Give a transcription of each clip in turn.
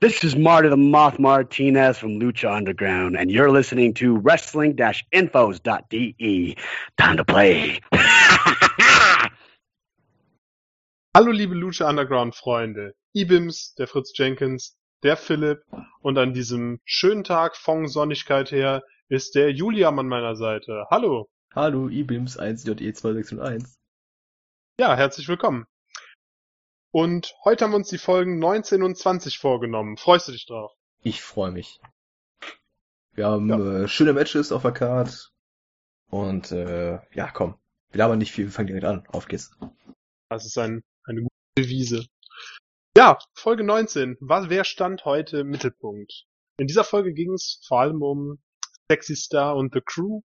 This is Marty the Moth Martinez from Lucha Underground, and you're listening to wrestling-infos.de. Time to play. Hallo liebe Lucha Underground Freunde, Ibims, der Fritz Jenkins, der Philipp und an diesem schönen Tag von Sonnigkeit her ist der Julian an meiner Seite. Hallo. Hallo, Ibims 1JE261. Ja, herzlich willkommen. Und heute haben wir uns die Folgen 19 und 20 vorgenommen. Freust du dich drauf? Ich freue mich. Wir haben ja. äh, schöne Matches auf der Card. Und äh, ja, komm. Wir labern nicht viel, wir fangen direkt an. Auf geht's. Das ist ein, eine gute Devise. Ja, Folge 19. Was, wer stand heute im Mittelpunkt? In dieser Folge ging es vor allem um Sexy Star und The Crew,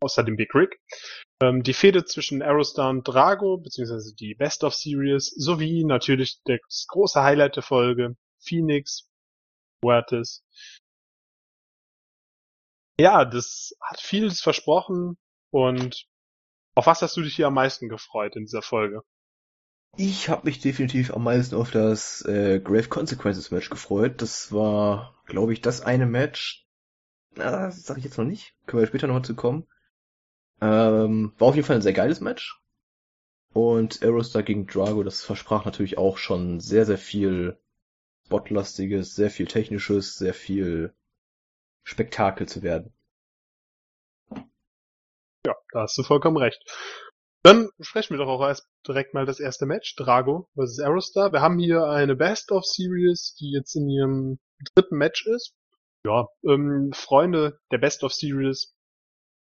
außerdem Big Rick. Ähm, die Fehde zwischen Aerostar und Drago, beziehungsweise die Best of Series, sowie natürlich das große Highlight der Folge, Phoenix, Huertes. Ja, das hat vieles versprochen und auf was hast du dich hier am meisten gefreut in dieser Folge? Ich habe mich definitiv am meisten auf das äh, Grave Consequences Match gefreut. Das war, glaube ich, das eine Match. Na, das sage ich jetzt noch nicht. Können wir später noch zu kommen. Ähm, war auf jeden Fall ein sehr geiles Match. Und Aerostar gegen Drago, das versprach natürlich auch schon sehr, sehr viel Botlastiges, sehr viel Technisches, sehr viel Spektakel zu werden. Ja, da hast du vollkommen recht. Dann sprechen wir doch auch erst direkt mal das erste Match, Drago vs. Aerostar. Wir haben hier eine Best of Series, die jetzt in ihrem dritten Match ist. Ja, ähm, Freunde der Best of Series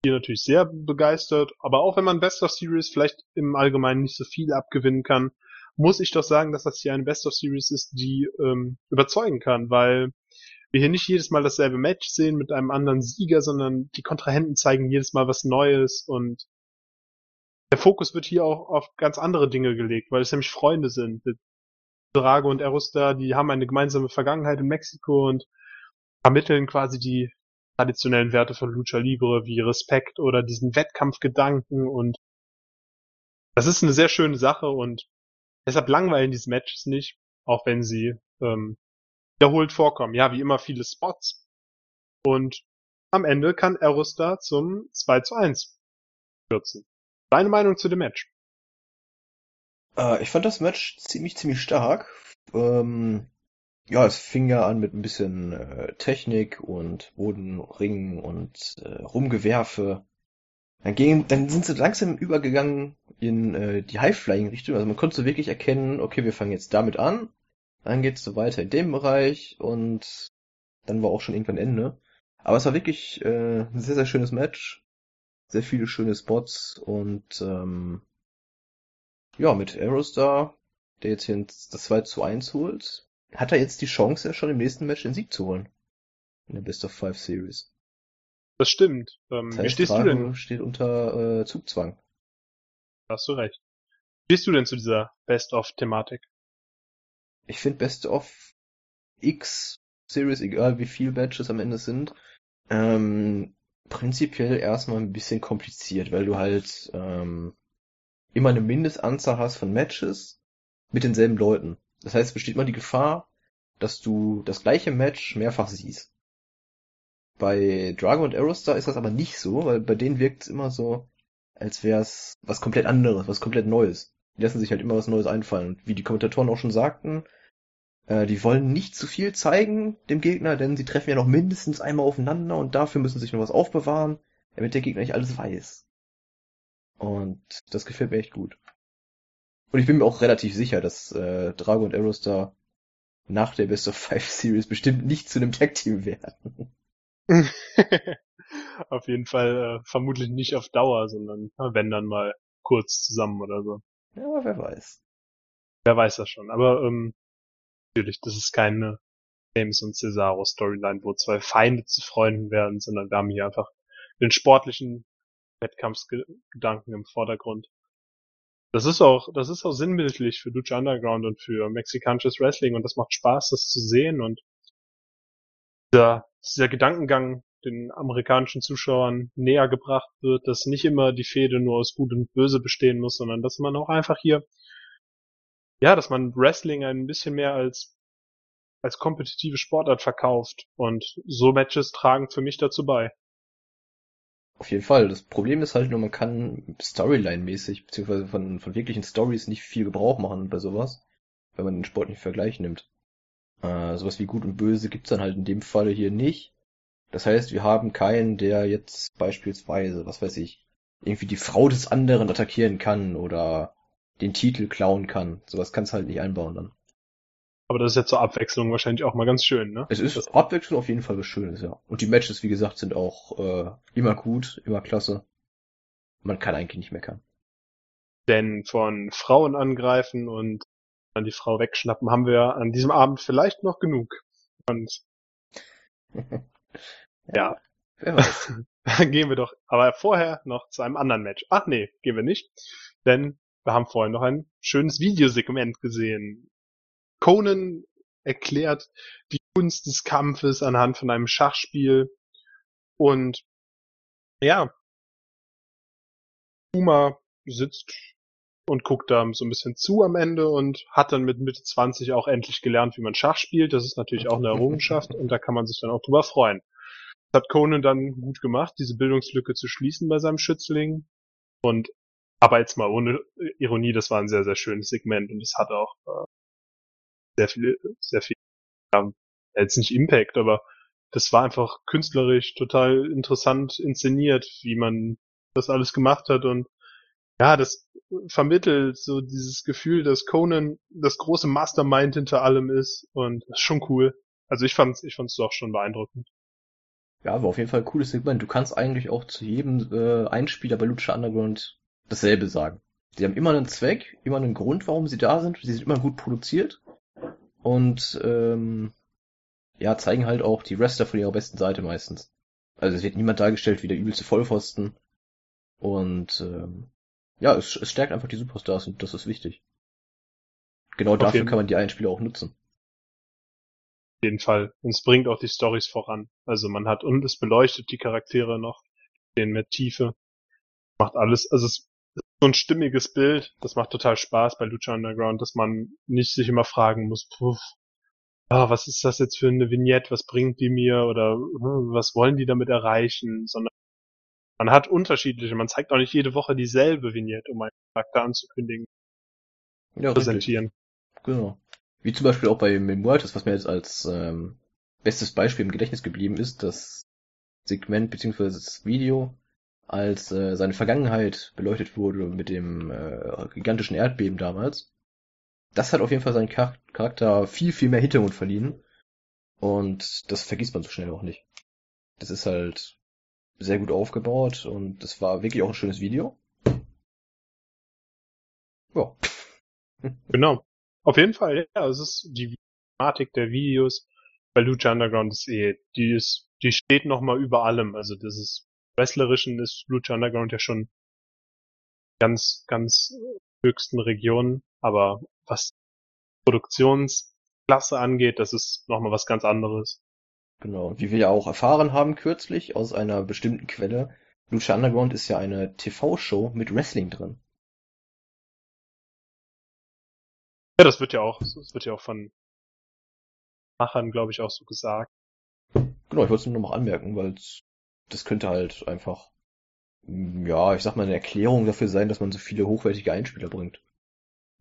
hier natürlich sehr begeistert. Aber auch wenn man Best of Series vielleicht im Allgemeinen nicht so viel abgewinnen kann, muss ich doch sagen, dass das hier eine Best of Series ist, die ähm, überzeugen kann, weil wir hier nicht jedes Mal dasselbe Match sehen mit einem anderen Sieger, sondern die Kontrahenten zeigen jedes Mal was Neues und der Fokus wird hier auch auf ganz andere Dinge gelegt, weil es nämlich Freunde sind. Drago und Erusta, die haben eine gemeinsame Vergangenheit in Mexiko und vermitteln quasi die traditionellen Werte von Lucha Libre wie Respekt oder diesen Wettkampfgedanken und das ist eine sehr schöne Sache und deshalb langweilen diese Matches nicht, auch wenn sie ähm, wiederholt vorkommen. Ja, wie immer viele Spots. Und am Ende kann Aerostar zum 2 zu 1 kürzen. Deine Meinung zu dem Match? Äh, ich fand das Match ziemlich, ziemlich stark. Ähm, ja, es fing ja an mit ein bisschen äh, Technik und Bodenringen und äh, Rumgewerfe. Dann, ging, dann sind sie langsam übergegangen in äh, die High-Flying-Richtung. Also man konnte so wirklich erkennen, okay, wir fangen jetzt damit an, dann geht's so weiter in dem Bereich und dann war auch schon irgendwann Ende. Aber es war wirklich äh, ein sehr, sehr schönes Match. Sehr viele schöne Spots und ähm, ja, mit Aerostar, der jetzt hier das 2 zu 1 holt, hat er jetzt die Chance, schon im nächsten Match den Sieg zu holen. In der Best of Five Series. Das stimmt. Ähm, das heißt, wie stehst Drago du denn? steht unter äh, Zugzwang. Hast du recht. Wie stehst du denn zu dieser Best of Thematik? Ich finde Best of X Series, egal wie viel Matches am Ende sind, ähm, prinzipiell erstmal ein bisschen kompliziert, weil du halt ähm, immer eine Mindestanzahl hast von Matches mit denselben Leuten. Das heißt, es besteht immer die Gefahr, dass du das gleiche Match mehrfach siehst. Bei Drago und Aerostar ist das aber nicht so, weil bei denen wirkt es immer so, als wäre es was komplett anderes, was komplett Neues. Die lassen sich halt immer was Neues einfallen. Und wie die Kommentatoren auch schon sagten, äh, die wollen nicht zu viel zeigen dem Gegner, denn sie treffen ja noch mindestens einmal aufeinander und dafür müssen sie sich noch was aufbewahren, damit der Gegner nicht alles weiß. Und das gefällt mir echt gut. Und ich bin mir auch relativ sicher, dass äh, Drago und Aerostar nach der Best of Five Series bestimmt nicht zu einem Tag Team werden. auf jeden Fall äh, vermutlich nicht auf Dauer, sondern wenn dann mal kurz zusammen oder so. Ja, wer weiß. Wer weiß das schon. Aber ähm, natürlich, das ist keine James und Cesaro Storyline, wo zwei Feinde zu Freunden werden, sondern wir haben hier einfach den sportlichen Wettkampfsgedanken im Vordergrund. Das ist auch, das ist auch sinnbildlich für Lucha Underground und für mexikanisches Wrestling und das macht Spaß, das zu sehen und dieser, dieser Gedankengang den amerikanischen Zuschauern näher gebracht wird, dass nicht immer die Fehde nur aus Gut und Böse bestehen muss, sondern dass man auch einfach hier, ja, dass man Wrestling ein bisschen mehr als als kompetitive Sportart verkauft und so Matches tragen für mich dazu bei. Auf jeden Fall. Das Problem ist halt nur, man kann Storyline-mäßig, beziehungsweise von, von wirklichen Stories nicht viel Gebrauch machen bei sowas, wenn man den Sport nicht Vergleich nimmt. Äh, sowas wie Gut und Böse gibt's dann halt in dem Falle hier nicht. Das heißt, wir haben keinen, der jetzt beispielsweise, was weiß ich, irgendwie die Frau des anderen attackieren kann oder den Titel klauen kann. Sowas kannst halt nicht einbauen dann. Aber das ist jetzt zur Abwechslung wahrscheinlich auch mal ganz schön, ne? Es ist das Abwechslung auf jeden Fall was Schönes, ja. Und die Matches, wie gesagt, sind auch äh, immer gut, immer klasse. Man kann eigentlich nicht meckern. Denn von Frauen angreifen und dann die Frau wegschnappen haben wir an diesem Abend vielleicht noch genug. Und ja. Weiß. Dann gehen wir doch, aber vorher noch zu einem anderen Match. Ach nee, gehen wir nicht. Denn wir haben vorhin noch ein schönes Videosegment gesehen. Conan erklärt die Kunst des Kampfes anhand von einem Schachspiel. Und ja, Uma sitzt und guckt da so ein bisschen zu am Ende und hat dann mit Mitte 20 auch endlich gelernt, wie man Schach spielt. Das ist natürlich auch eine Errungenschaft und da kann man sich dann auch drüber freuen. Das hat Conan dann gut gemacht, diese Bildungslücke zu schließen bei seinem Schützling. Und aber jetzt mal ohne Ironie, das war ein sehr, sehr schönes Segment und es hat auch äh, sehr viel, sehr viel, ja, jetzt nicht Impact, aber das war einfach künstlerisch total interessant inszeniert, wie man das alles gemacht hat und ja, das vermittelt so dieses Gefühl, dass Conan das große Mastermind hinter allem ist und das ist schon cool. Also ich fand's, ich fand's doch schon beeindruckend. Ja, war auf jeden Fall ein cooles Segment. Du kannst eigentlich auch zu jedem äh, Einspieler bei Lucha Underground dasselbe sagen. Sie haben immer einen Zweck, immer einen Grund, warum sie da sind. Sie sind immer gut produziert und ähm, ja, zeigen halt auch die Wrestler von ihrer besten Seite meistens. Also es wird niemand dargestellt wie der übelste Vollpfosten. Und ähm, ja, es, es stärkt einfach die Superstars und das ist wichtig. Genau Auf dafür kann man die Einspieler auch nutzen. Auf jeden Fall. Und es bringt auch die Stories voran. Also man hat, und es beleuchtet die Charaktere noch, den mit Tiefe. Macht alles, also es so ein stimmiges Bild. Das macht total Spaß bei Lucha Underground, dass man nicht sich immer fragen muss, puff, ah, was ist das jetzt für eine Vignette, was bringt die mir oder hm, was wollen die damit erreichen, sondern man hat unterschiedliche, man zeigt auch nicht jede Woche dieselbe Vignette, um einen Charakter anzukündigen, Ja, richtig. präsentieren. Genau. Wie zum Beispiel auch bei Memoirs, was mir jetzt als ähm, bestes Beispiel im Gedächtnis geblieben ist, das Segment bzw. das Video, als äh, seine Vergangenheit beleuchtet wurde mit dem äh, gigantischen Erdbeben damals. Das hat auf jeden Fall seinen Char Charakter viel, viel mehr Hintergrund verliehen. Und das vergisst man so schnell auch nicht. Das ist halt sehr gut aufgebaut und das war wirklich auch ein schönes Video. Ja. Genau. Auf jeden Fall, ja, es ist die Thematik der Videos bei Lucha Underground ist eh, die ist, die steht noch mal über allem. Also das ist, Wrestlerischen ist Lucha Underground ja schon ganz, ganz höchsten Regionen, aber was Produktionsklasse angeht, das ist noch mal was ganz anderes. Genau, wie wir ja auch erfahren haben kürzlich aus einer bestimmten Quelle, Lucha Underground ist ja eine TV-Show mit Wrestling drin. Ja, das wird ja auch, das wird ja auch von Machern, glaube ich, auch so gesagt. Genau, ich wollte es nur noch mal anmerken, weil das könnte halt einfach, ja, ich sag mal, eine Erklärung dafür sein, dass man so viele hochwertige Einspieler bringt.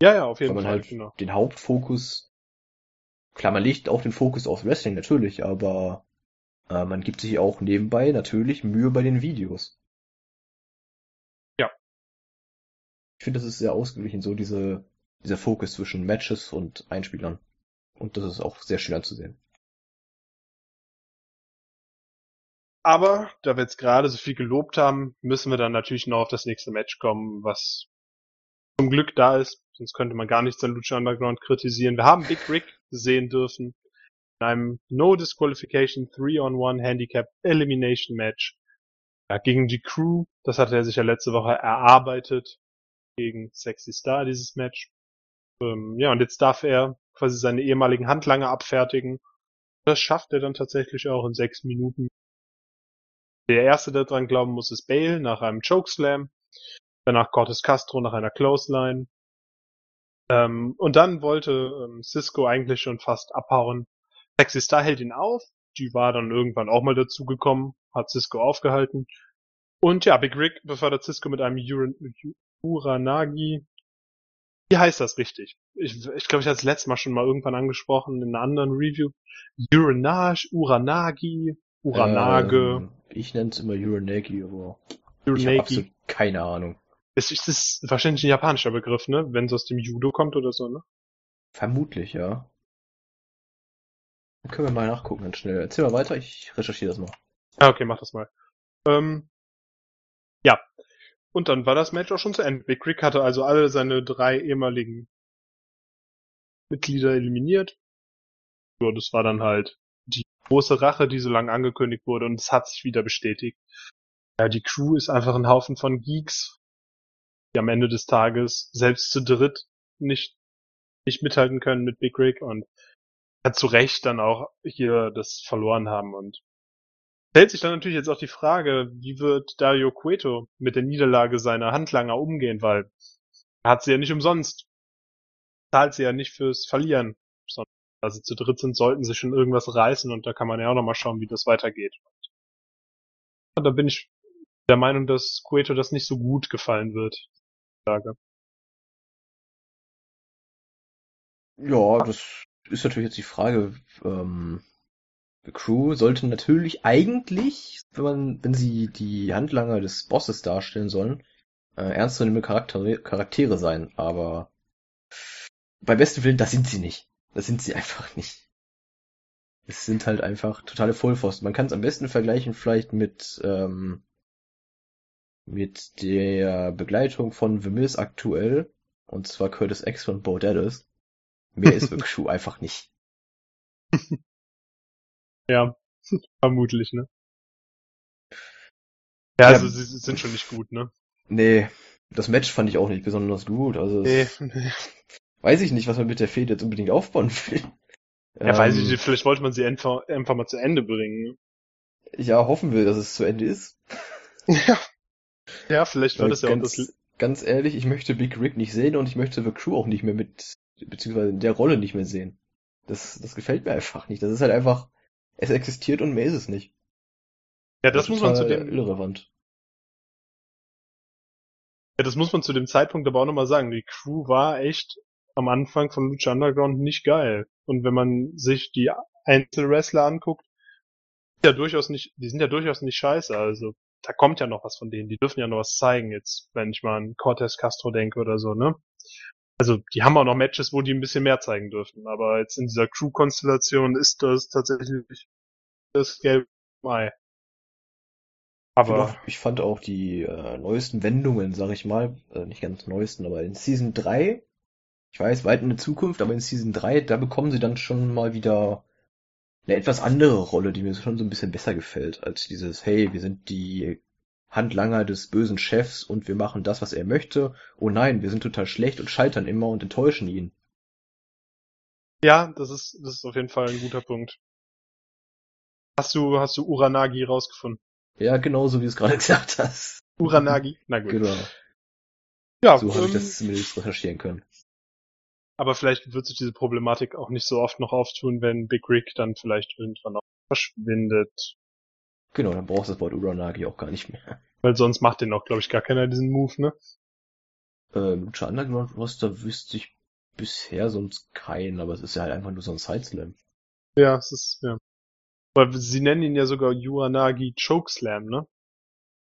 Ja, ja, auf Weil jeden man Fall, halt genau. den Hauptfokus, klar, man legt auch den Fokus auf Wrestling natürlich, aber äh, man gibt sich auch nebenbei natürlich Mühe bei den Videos. Ja. Ich finde, das ist sehr ausgeglichen, so diese, dieser Fokus zwischen Matches und Einspielern. Und das ist auch sehr schön anzusehen. Aber da wir jetzt gerade so viel gelobt haben, müssen wir dann natürlich noch auf das nächste Match kommen, was zum Glück da ist. Sonst könnte man gar nichts an Lucha Underground kritisieren. Wir haben Big Rick sehen dürfen in einem No Disqualification 3-on-1 Handicap Elimination Match ja, gegen die Crew. Das hatte er sich ja letzte Woche erarbeitet gegen Sexy Star, dieses Match. Ähm, ja, und jetzt darf er quasi seine ehemaligen Handlanger abfertigen. Das schafft er dann tatsächlich auch in sechs Minuten. Der erste, der dran glauben muss, ist Bale nach einem Chokeslam. Danach Cortes Castro nach einer Clothesline. Ähm, und dann wollte ähm, Cisco eigentlich schon fast abhauen. Sexy Star hält ihn auf. Die war dann irgendwann auch mal dazugekommen, hat Cisco aufgehalten. Und ja, Big Rick befördert Cisco mit einem Uran Uranagi. Wie heißt das richtig? Ich glaube, ich, glaub, ich hatte das letzte Mal schon mal irgendwann angesprochen in einer anderen Review. Uranage, Uranagi, Uranage. Ähm, ich nenne es immer Uranagi, aber ich Uranagi. absolut keine Ahnung. Es ist, ist wahrscheinlich ein japanischer Begriff, ne? Wenn es aus dem Judo kommt oder so, ne? Vermutlich, ja. Dann können wir mal nachgucken, ganz schnell. Erzähl mal weiter, ich recherchiere das mal. Ah, okay, mach das mal. Ähm, ja. Und dann war das Match auch schon zu Ende. Big Rick hatte also alle seine drei ehemaligen Mitglieder eliminiert. So, das war dann halt große Rache, die so lange angekündigt wurde und es hat sich wieder bestätigt. Ja, die Crew ist einfach ein Haufen von Geeks, die am Ende des Tages selbst zu dritt nicht, nicht mithalten können mit Big Rick und hat zu Recht dann auch hier das verloren haben und stellt sich dann natürlich jetzt auch die Frage, wie wird Dario Cueto mit der Niederlage seiner Handlanger umgehen, weil er hat sie ja nicht umsonst. Zahlt sie ja nicht fürs Verlieren, sie zu dritt sind, sollten sie schon irgendwas reißen und da kann man ja auch nochmal schauen, wie das weitergeht. Und da bin ich der Meinung, dass Cueto das nicht so gut gefallen wird. Sage. Ja, das ist natürlich jetzt die Frage. Ähm, die Crew sollte natürlich eigentlich, wenn man, wenn sie die Handlanger des Bosses darstellen sollen, äh, ernstzunehmende Charaktere, Charaktere sein, aber bei besten Willen, das sind sie nicht. Das sind sie einfach nicht. Es sind halt einfach totale Vollpfosten. Man kann es am besten vergleichen vielleicht mit ähm, mit der Begleitung von The Miz aktuell, und zwar Curtis X von Bo Dallas. Mehr ist The Crew einfach nicht. Ja, vermutlich, ne? Ja, also sie sie sind schon nicht gut, ne? Nee, das Match fand ich auch nicht besonders gut. Also Nee, nee. Weiß ich nicht, was man mit der Fehde jetzt unbedingt aufbauen will. Ja, weiß ich Ähm, nicht, vielleicht wollte man sie einfach, einfach mal zu Ende bringen. Ja, hoffen wir, dass es zu Ende ist. Ja. Ja, vielleicht war Weil das ja auch das. ganz, ehrlich, ich möchte Big Rick nicht sehen und ich möchte The Crew auch nicht mehr mit, beziehungsweise in der Rolle nicht mehr sehen. Das, das gefällt mir einfach nicht. Das ist halt einfach, es existiert und mehr ist es nicht. Ja, das muss man zu dem, irrelevant. ja, das muss man zu dem Zeitpunkt aber auch nochmal sagen. Die Crew war echt am Anfang von Lucha Underground nicht geil. Und wenn man sich die Einzelwrestler anguckt, ja durchaus nicht, die sind ja durchaus nicht scheiße. Also da kommt ja noch was von denen. Die dürfen ja noch was zeigen jetzt, wenn ich mal an Cortez Castro denke oder so, ne? Also die haben auch noch Matches, wo die ein bisschen mehr zeigen dürfen. Aber jetzt in dieser Crew-Konstellation ist das tatsächlich das gelbe. Ich, Aber ich fand auch die äh, neuesten Wendungen, sag ich mal, äh, nicht ganz neuesten, aber in Season 3, ich weiß, weit in der Zukunft, aber in Season 3, da bekommen sie dann schon mal wieder eine etwas andere Rolle, die mir schon so ein bisschen besser gefällt, als dieses, hey, wir sind die Handlanger des bösen Chefs und wir machen das, was er möchte. Oh nein, wir sind total schlecht und scheitern immer und enttäuschen ihn. Ja, das ist, das ist auf jeden Fall ein guter Punkt. Hast du, hast du Uranagi rausgefunden? Ja, genau so wie du es gerade gesagt hast. Uranagi? Na gut. Genau. Ja, So habe ich ähm, das zumindest recherchieren können. Aber vielleicht wird sich diese Problematik auch nicht so oft noch auftun, wenn Big Rick dann vielleicht irgendwann auch verschwindet. Genau, dann brauchst du das Wort Uranagi auch gar nicht mehr. Weil sonst macht den auch, glaube ich, gar keiner diesen Move, ne? Äh, Lucha Underground Roster wüsste ich bisher sonst keinen, aber es ist ja halt einfach nur so ein Sideslam. Ja, es ist, ja. Aber sie nennen ihn ja sogar Uranagi Chokeslam, ne?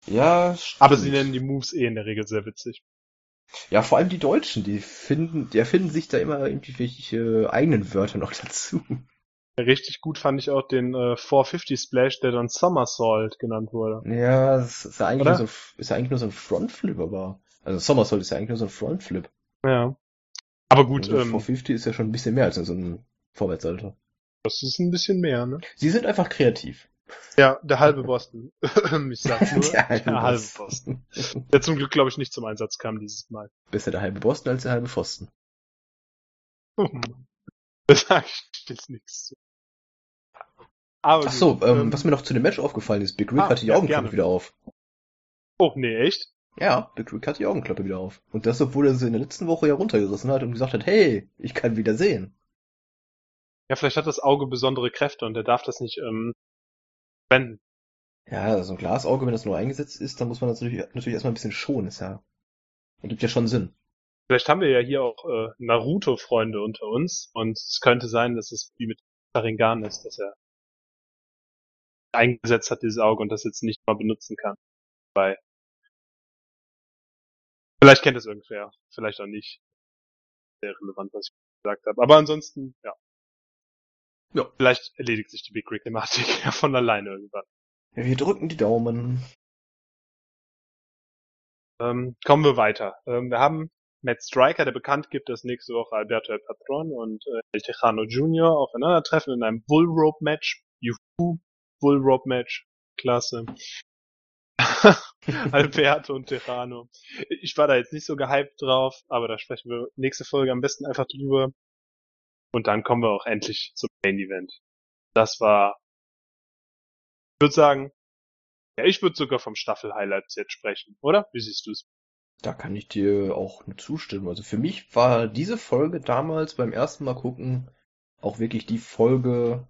Ja, Aber sie nennen die Moves eh in der Regel sehr witzig. Ja, vor allem die Deutschen, die finden, die erfinden sich da immer irgendwie welche eigenen Wörter noch dazu. Richtig gut fand ich auch den äh, 450 Splash, der dann Somersault genannt wurde. Ja, das ist ja eigentlich, Oder? nur so, ein- ist ja eigentlich nur so ein Frontflip, aber. Also Somersault ist ja eigentlich nur so ein Frontflip. Ja. Aber gut, also ähm, 450 ist ja schon ein bisschen mehr als so ein Vorwärtssalto. das ist ein bisschen mehr, ne? Sie sind einfach kreativ. Ja, der halbe Boston. ich sag's nur. Der halbe der halbe Boston. Boston. Der zum Glück, glaube ich, nicht zum Einsatz kam dieses Mal. Besser der halbe Boston als der halbe Pfosten. Oh Mann. Da sag ich jetzt nichts zu. Aber Ach so, gut, ähm, was mir noch zu dem Match aufgefallen ist, Big Rick Ah, hat die ja, Augenklappe gerne. wieder auf. Oh, nee, echt? Ja, Big Rick hat die Augenklappe wieder auf. Und das, obwohl er sie in der letzten Woche ja runtergerissen hat und gesagt hat, hey, ich kann wieder sehen. Ja, vielleicht hat das Auge besondere Kräfte und er darf das nicht ähm, wenden. Ja, also so ein Glasauge, wenn das nur eingesetzt ist, dann muss man das natürlich, natürlich erstmal ein bisschen schonen. Ist ja, ergibt ja schon Sinn. Vielleicht haben wir ja hier auch äh, Naruto-Freunde unter uns und es könnte sein, dass es wie mit Sharingan ist, dass er eingesetzt hat, dieses Auge, und das jetzt nicht mal benutzen kann. Weil vielleicht kennt es irgendwer, vielleicht auch nicht. Sehr relevant, was ich gesagt habe. Aber ansonsten, ja. Ja. Vielleicht erledigt sich die Big Rig-Thematik ja von alleine irgendwann. Wir drücken die Daumen. Ähm, kommen wir weiter. Ähm, wir haben Matt Striker, der bekannt gibt, dass nächste Woche Alberto El Patron und äh, El Tejano Jr. aufeinandertreffen in einem Bull Rope Match. Juhu, Bull Rope Match. Klasse. Alberto und Tejano. Ich war da jetzt nicht so gehypt drauf, aber da sprechen wir nächste Folge am besten einfach drüber. Und dann kommen wir auch endlich zum Main Event. Das war, ich würde sagen, ja, ich würde sogar vom Staffel-Highlights jetzt sprechen, oder? Wie siehst du es? Da kann ich dir auch nur zustimmen. Also für mich war diese Folge damals beim ersten Mal gucken auch wirklich die Folge,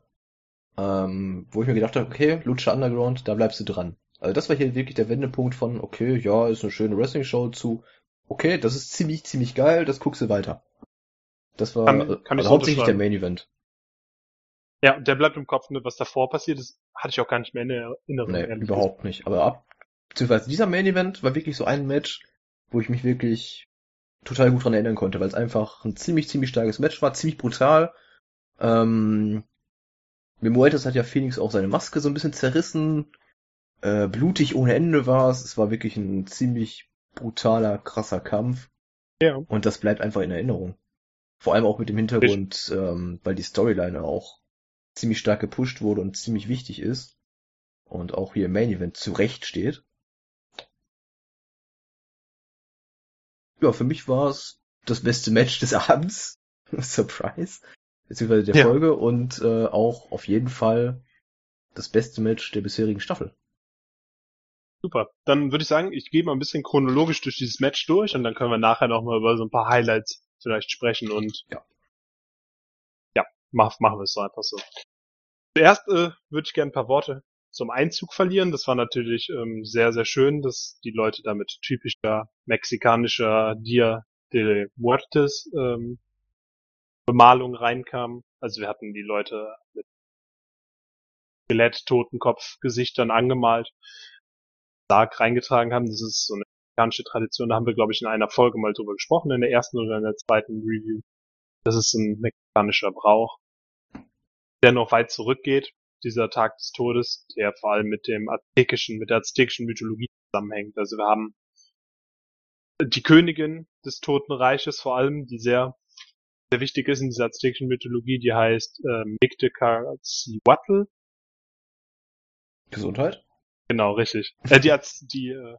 ähm, wo ich mir gedacht habe, okay, Lucha Underground, da bleibst du dran. Also das war hier wirklich der Wendepunkt von, okay, ja, ist eine schöne Wrestling-Show zu, okay, das ist ziemlich, ziemlich geil, das guckst du weiter. Das war Kann- kann also so hauptsächlich der. Main Event. Ja, der bleibt im Kopf, ne, was davor passiert ist, hatte ich auch gar nicht mehr in Erinnerung. Nee, überhaupt nicht. Aber ab, beziehungsweise dieser Main Event war wirklich so ein Match, wo ich mich wirklich total gut dran erinnern konnte, weil es einfach ein ziemlich, ziemlich starkes Match war, ziemlich brutal. Ähm, Memoetes hat ja Phoenix auch seine Maske so ein bisschen zerrissen. Äh, blutig ohne Ende war es. Es war wirklich ein ziemlich brutaler, krasser Kampf. Ja. Und das bleibt einfach in Erinnerung. Vor allem auch mit dem Hintergrund, ähm, weil die Storyline auch ziemlich stark gepusht wurde und ziemlich wichtig ist. Und auch hier im Main Event zurecht steht. Ja, für mich war es das beste Match des Abends. Surprise. Beziehungsweise der Ja. Folge und äh, auch auf jeden Fall das beste Match der bisherigen Staffel. Super. Dann würde ich sagen, ich gehe mal ein bisschen chronologisch durch dieses Match durch und dann können wir nachher noch mal über so ein paar Highlights vielleicht sprechen und Ja. Ja, mach, machen wir es so einfach so. Zuerst äh, würde ich gerne ein paar Worte zum Einzug verlieren. Das war natürlich ähm, sehr, sehr schön, dass die Leute da mit typischer mexikanischer Dia de Muertes ähm, Bemalung reinkamen. Also wir hatten die Leute mit Skelett, Totenkopf, Gesichtern angemalt. Sarg reingetragen haben. Das ist so eine mexikanische Tradition. Da haben wir, glaube ich, in einer Folge mal drüber gesprochen, in der ersten oder in der zweiten Review. Das ist ein mexikanischer Brauch, der noch weit zurückgeht. Dieser Tag des Todes, der vor allem mit dem aztekischen, mit der aztekischen Mythologie zusammenhängt. Also wir haben die Königin des Toten Reiches vor allem, die sehr, sehr wichtig ist in dieser aztekischen Mythologie, die heißt äh, Mictecacihuatl. Gesundheit? Genau, richtig. Äh, die die äh,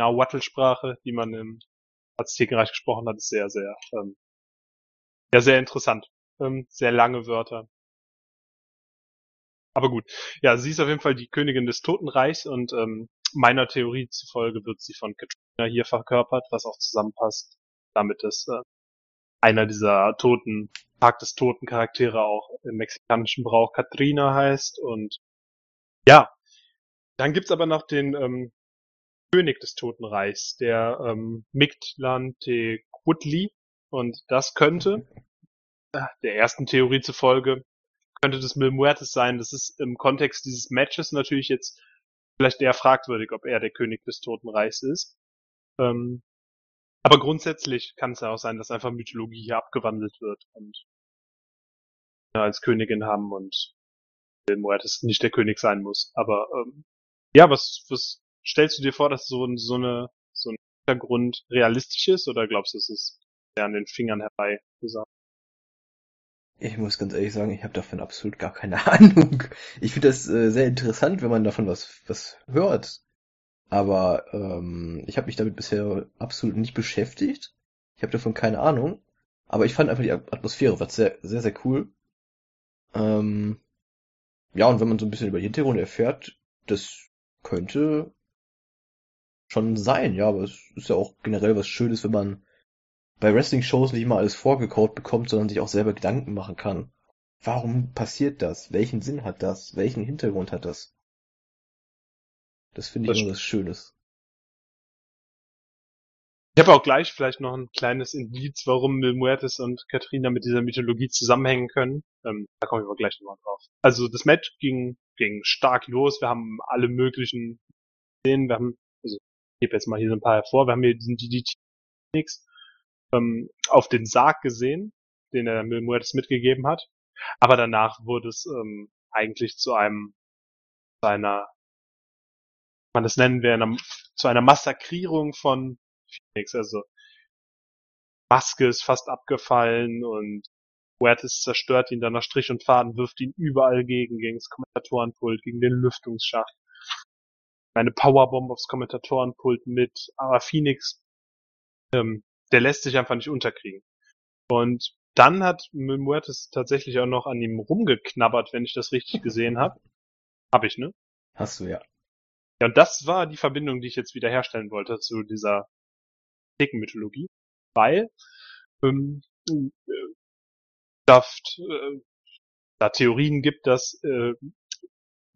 Nahuatl-Sprache, die man im Aztekenreich gesprochen hat, ist sehr, sehr, ähm, ja, sehr interessant. Ähm, sehr lange Wörter. Aber gut. Ja, sie ist auf jeden Fall die Königin des Totenreichs und ähm, meiner Theorie zufolge wird sie von Katrina hier verkörpert, was auch zusammenpasst, damit es äh, einer dieser toten, Tag des Toten Charaktere auch im mexikanischen Brauch Katrina heißt und ja, dann gibt's aber noch den ähm, König des Totenreichs, der ähm, Mictlan Tecuhtli. Und das könnte, äh, der ersten Theorie zufolge, könnte das Mil Muertes sein. Das ist im Kontext dieses Matches natürlich jetzt vielleicht eher fragwürdig, ob er der König des Totenreichs ist. Ähm, aber grundsätzlich kann es ja auch sein, dass einfach Mythologie hier abgewandelt wird und ja, als Königin haben und Mil Muertes nicht der König sein muss. Aber ähm, ja, was, was stellst du dir vor, dass so, ein- so eine so ein Hintergrund realistisch ist oder glaubst du, es ist sehr an den Fingern herbei gesagt? Ich muss ganz ehrlich sagen, ich habe davon absolut gar keine Ahnung. Ich finde das äh, sehr interessant, wenn man davon was, was hört. Aber ähm, ich habe mich damit bisher absolut nicht beschäftigt. Ich habe davon keine Ahnung. Aber ich fand einfach die Atmosphäre war sehr, sehr, sehr cool. Ähm, ja, und wenn man so ein bisschen über die Hintergründe erfährt, das könnte schon sein, ja, aber es ist ja auch generell was Schönes, wenn man bei Wrestling-Shows nicht immer alles vorgekaut bekommt, sondern sich auch selber Gedanken machen kann. warum passiert das? Welchen Sinn hat das? Welchen Hintergrund hat das? Das finde ich immer was Schönes. Ich habe auch gleich vielleicht noch ein kleines Indiz, warum Mil Muertes und Katrina mit dieser Mythologie zusammenhängen können. Ähm, da kommen wir aber gleich nochmal drauf. Also das Match ging, ging stark los. Wir haben alle möglichen gesehen. Wir haben, ich gebe jetzt mal hier so ein paar hervor. Wir haben hier diesen DDT Phoenix ähm, auf den Sarg gesehen, den er Muertes mitgegeben hat. Aber danach wurde es ähm, eigentlich zu einem, zu einer, man das nennen wir, einer, zu einer Massakrierung von Phoenix. Also Maske ist fast abgefallen und Huertes zerstört ihn dann nach Strich und Faden, wirft ihn überall gegen, gegen das Kommentatorenpult, gegen den Lüftungsschacht. Eine Powerbomb aufs Kommentatorenpult mit, aber Phoenix, ähm, der lässt sich einfach nicht unterkriegen. Und dann hat Muertes tatsächlich auch noch an ihm rumgeknabbert, wenn ich das richtig gesehen habe. Hab ich, ne? Hast du ja. Ja, und das war die Verbindung, die ich jetzt wieder herstellen wollte zu dieser Mythologie, weil ähm, äh, Daft, äh, da Theorien gibt, dass äh,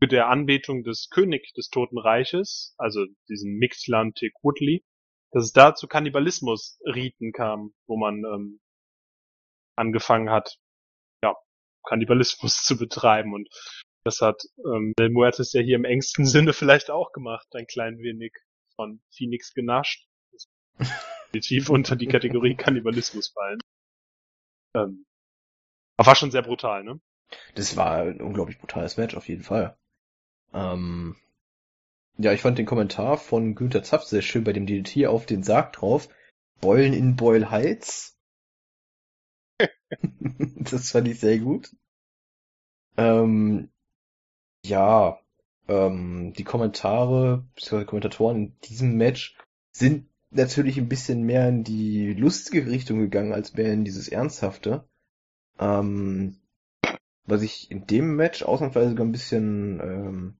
mit der Anbetung des König des Toten Reiches, also diesen Mixlan Tecuhtli, dass es da zu Kannibalismus-Riten kam, wo man ähm, angefangen hat, ja, Kannibalismus zu betreiben und das hat ähm, Del Muertes ja hier im engsten Sinne vielleicht auch gemacht, ein klein wenig von Phoenix genascht. Definitiv unter die Kategorie Kannibalismus fallen. Ähm, aber war schon sehr brutal, ne? Das war ein unglaublich brutales Match, auf jeden Fall. Ähm, ja, ich fand den Kommentar von Günther Zapf sehr schön bei dem DDT auf den Sarg drauf. Beulen in Beul Heights. das fand ich sehr gut. Ähm, ja, ähm, die Kommentare, beziehungsweise Kommentatoren in diesem Match sind natürlich ein bisschen mehr in die lustige Richtung gegangen, als mehr in dieses Ernsthafte. Ähm, was ich in dem Match ausnahmsweise sogar ein bisschen, ähm,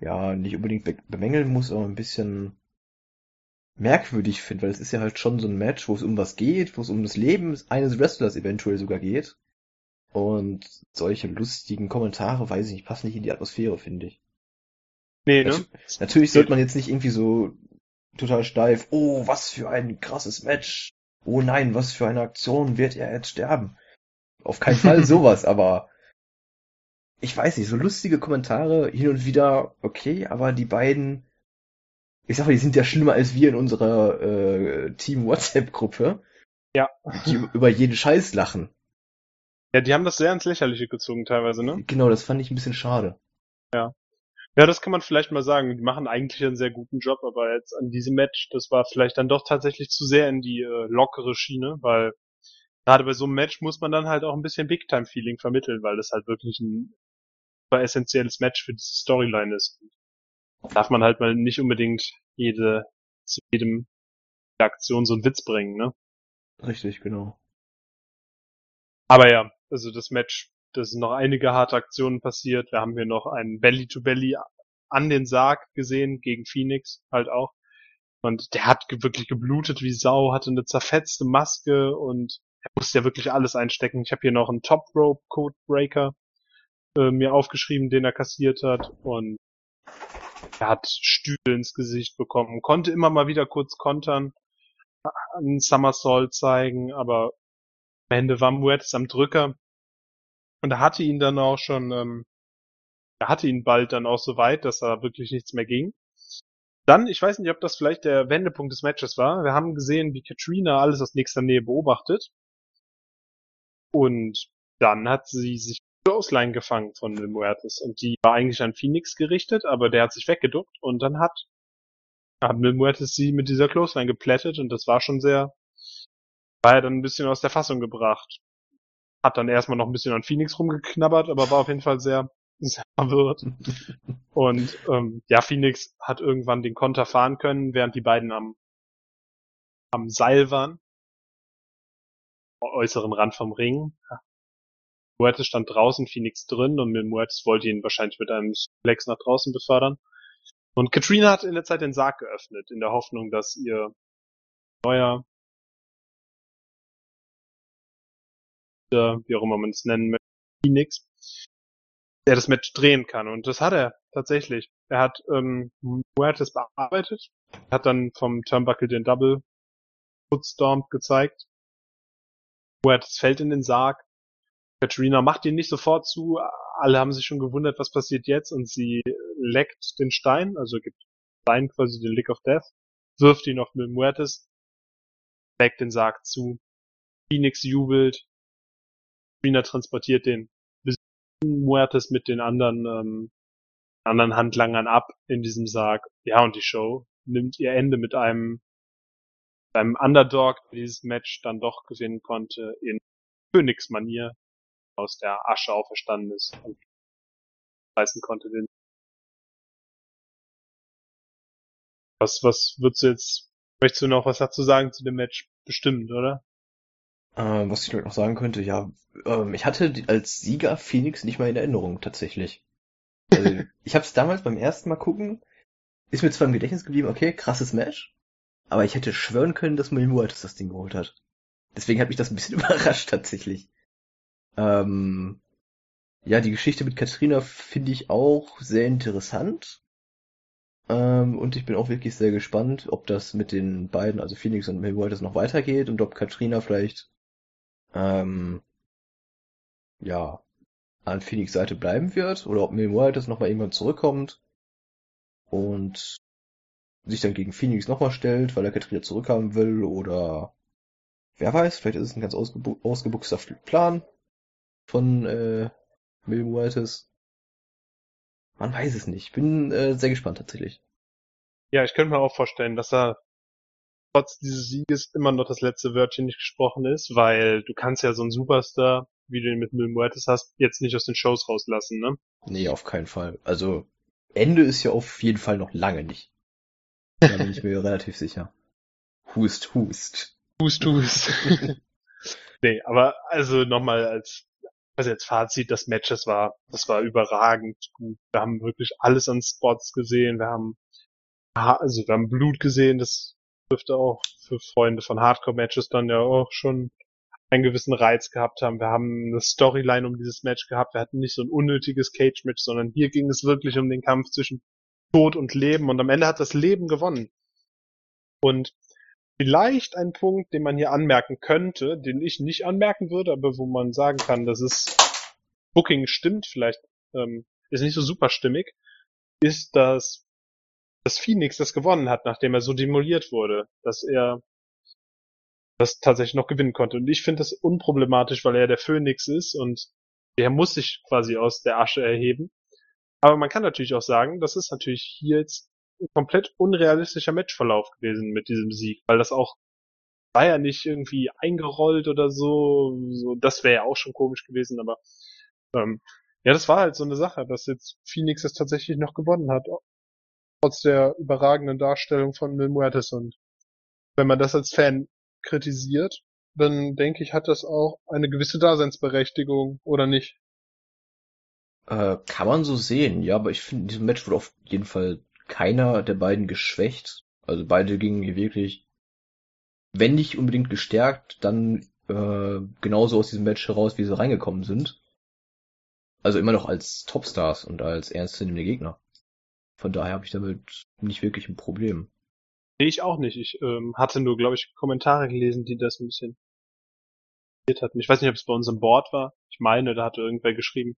ja, nicht unbedingt be bemängeln muss, aber ein bisschen merkwürdig finde, weil es ist ja halt schon so ein Match, wo es um was geht, wo es um das Leben eines Wrestlers eventuell sogar geht. Und solche lustigen Kommentare, weiß ich nicht, passen nicht in die Atmosphäre, finde ich. Nee, ne? Natu natürlich sollte man jetzt nicht irgendwie so total steif, oh, was für ein krasses Match. Oh nein, was für eine Aktion wird er jetzt sterben. Auf keinen Fall sowas, aber ich weiß nicht, so lustige Kommentare hin und wieder, okay, aber die beiden, ich sag mal, die sind ja schlimmer als wir in unserer äh, Team WhatsApp-Gruppe. Ja. Die über jeden Scheiß lachen. Ja, die haben das sehr ins Lächerliche gezogen teilweise, ne? Genau, das fand ich ein bisschen schade. Ja. Ja, das kann man vielleicht mal sagen. Die machen eigentlich einen sehr guten Job, aber jetzt an diesem Match, das war vielleicht dann doch tatsächlich zu sehr in die äh, lockere Schiene, weil gerade bei so einem Match muss man dann halt auch ein bisschen Big-Time-Feeling vermitteln, weil das halt wirklich ein essentielles Match für diese Storyline ist. Darf man halt mal nicht unbedingt jede, zu jedem der Aktion so einen Witz bringen, ne? Richtig, genau. Aber ja, also das Match, da sind noch einige harte Aktionen passiert. Wir haben hier noch einen Belly-to-Belly an den Sarg gesehen gegen Phoenix halt auch. Und der hat wirklich geblutet wie Sau, hatte eine zerfetzte Maske und er musste ja wirklich alles einstecken. Ich habe hier noch einen Top Rope Code Breaker äh, mir aufgeschrieben, den er kassiert hat und er hat Stühle ins Gesicht bekommen, konnte immer mal wieder kurz kontern, einen Somersault zeigen, aber am Ende war Muertes am Drücker und er hatte ihn dann auch schon, ähm, er hatte ihn bald dann auch so weit, dass er wirklich nichts mehr ging. Dann, ich weiß nicht, ob das vielleicht der Wendepunkt des Matches war. Wir haben gesehen, wie Katrina alles aus nächster Nähe beobachtet. Und dann hat sie sich Clothesline gefangen von Mil Muertes und die war eigentlich an Phoenix gerichtet, aber der hat sich weggeduckt und dann hat, hat Mil Muertes sie mit dieser Clothesline geplättet und das war schon sehr, war er dann ein bisschen aus der Fassung gebracht. Hat dann erstmal noch ein bisschen an Phoenix rumgeknabbert, aber war auf jeden Fall sehr, sehr verwirrt. Und ähm, ja, Phoenix hat irgendwann den Konter fahren können, während die beiden am, am Seil waren. Äußeren Rand vom Ring. Muertes stand draußen, Phoenix drin und Muertes wollte ihn wahrscheinlich mit einem Suplex nach draußen befördern. Und Katrina hat in der Zeit den Sarg geöffnet, in der Hoffnung, dass ihr neuer, wie auch immer man es nennen möchte, Phoenix, der das Match drehen kann. Und das hat er tatsächlich. Er hat ähm, Muertes bearbeitet, hat dann vom Turnbuckle den Double Footstorm gezeigt. Muertes fällt in den Sarg. Katrina macht ihn nicht sofort zu. Alle haben sich schon gewundert, was passiert jetzt. Und sie leckt den Stein, also gibt Stein quasi den Lick of Death, wirft ihn auf mit Muertes, leckt den Sarg zu. Phoenix jubelt. Katrina transportiert den Muertes mit den anderen ähm, anderen Handlangern ab in diesem Sarg. Ja, und die Show nimmt ihr Ende mit einem, einem Underdog, der dieses Match dann doch gewinnen konnte, in Königsmanier aus der Asche auferstanden ist und reißen konnte den. Was, was würdest du jetzt, möchtest du noch was dazu sagen zu dem Match? Bestimmt, oder? Ähm, was ich noch sagen könnte, ja, ähm, ich hatte als Sieger Phoenix nicht mal in Erinnerung, tatsächlich. Also, ich habe es damals beim ersten Mal gucken, ist mir zwar im Gedächtnis geblieben, okay, krasses Match, aber ich hätte schwören können, dass Mil Muertes das Ding geholt hat. Deswegen hat mich das ein bisschen überrascht tatsächlich. Ähm, ja, die Geschichte mit Katrina finde ich auch sehr interessant. Ähm, und ich bin auch wirklich sehr gespannt, ob das mit den beiden, also Phoenix und Mil Muertes, noch weitergeht und ob Katrina vielleicht ähm, ja, an Phoenix Seite bleiben wird oder ob Mil Muertes nochmal irgendwann zurückkommt und sich dann gegen Phoenix nochmal stellt, weil er Katrina zurückhaben will oder wer weiß, vielleicht ist es ein ganz ausgebu ausgebuchster Plan von äh, Mil Muertes. Man weiß es nicht. Bin äh, sehr gespannt tatsächlich. Ja, ich könnte mir auch vorstellen, dass er trotz dieses Sieges immer noch das letzte Wörtchen nicht gesprochen ist, weil du kannst ja so einen Superstar wie du ihn mit Mil Muertes hast, jetzt nicht aus den Shows rauslassen, ne? Nee, auf keinen Fall. Also, Ende ist ja auf jeden Fall noch lange nicht. Da bin ich mir relativ sicher. Hust, hust. Hust, hust. nee, aber also nochmal als, also als Fazit des Matches war, das war überragend gut. Wir haben wirklich alles an Spots gesehen, wir haben, also wir haben Blut gesehen, das dürfte auch für Freunde von Hardcore-Matches dann ja auch schon einen gewissen Reiz gehabt haben. Wir haben eine Storyline um dieses Match gehabt. Wir hatten nicht so ein unnötiges Cage-Match, sondern hier ging es wirklich um den Kampf zwischen Tod und Leben. Und am Ende hat das Leben gewonnen. Und vielleicht ein Punkt, den man hier anmerken könnte, den ich nicht anmerken würde, aber wo man sagen kann, dass es Booking stimmt, vielleicht ähm, ist nicht so super stimmig, ist, dass dass Phoenix das gewonnen hat, nachdem er so demoliert wurde, dass er das tatsächlich noch gewinnen konnte. Und ich finde das unproblematisch, weil er der Phönix ist und der muss sich quasi aus der Asche erheben. Aber man kann natürlich auch sagen, das ist natürlich hier jetzt ein komplett unrealistischer Matchverlauf gewesen mit diesem Sieg, weil das auch war ja nicht irgendwie eingerollt oder so, so das wäre ja auch schon komisch gewesen, aber ähm, ja, das war halt so eine Sache, dass jetzt Phoenix es tatsächlich noch gewonnen hat, trotz der überragenden Darstellung von Mil Muertes und wenn man das als Fan kritisiert, dann denke ich, hat das auch eine gewisse Daseinsberechtigung, oder nicht? Äh, kann man so sehen, ja, aber ich finde, in diesem Match wurde auf jeden Fall keiner der beiden geschwächt. Also beide gingen hier wirklich, wenn nicht unbedingt gestärkt, dann äh, genauso aus diesem Match heraus, wie sie reingekommen sind. Also immer noch als Topstars und als ernstzunehmende Gegner. Von daher habe ich damit nicht wirklich ein Problem. Ich auch nicht. Ich ähm, hatte nur, glaube ich, Kommentare gelesen, die das ein bisschen hatten. Ich weiß nicht, ob es bei uns im Board war. Ich meine, da hatte irgendwer geschrieben,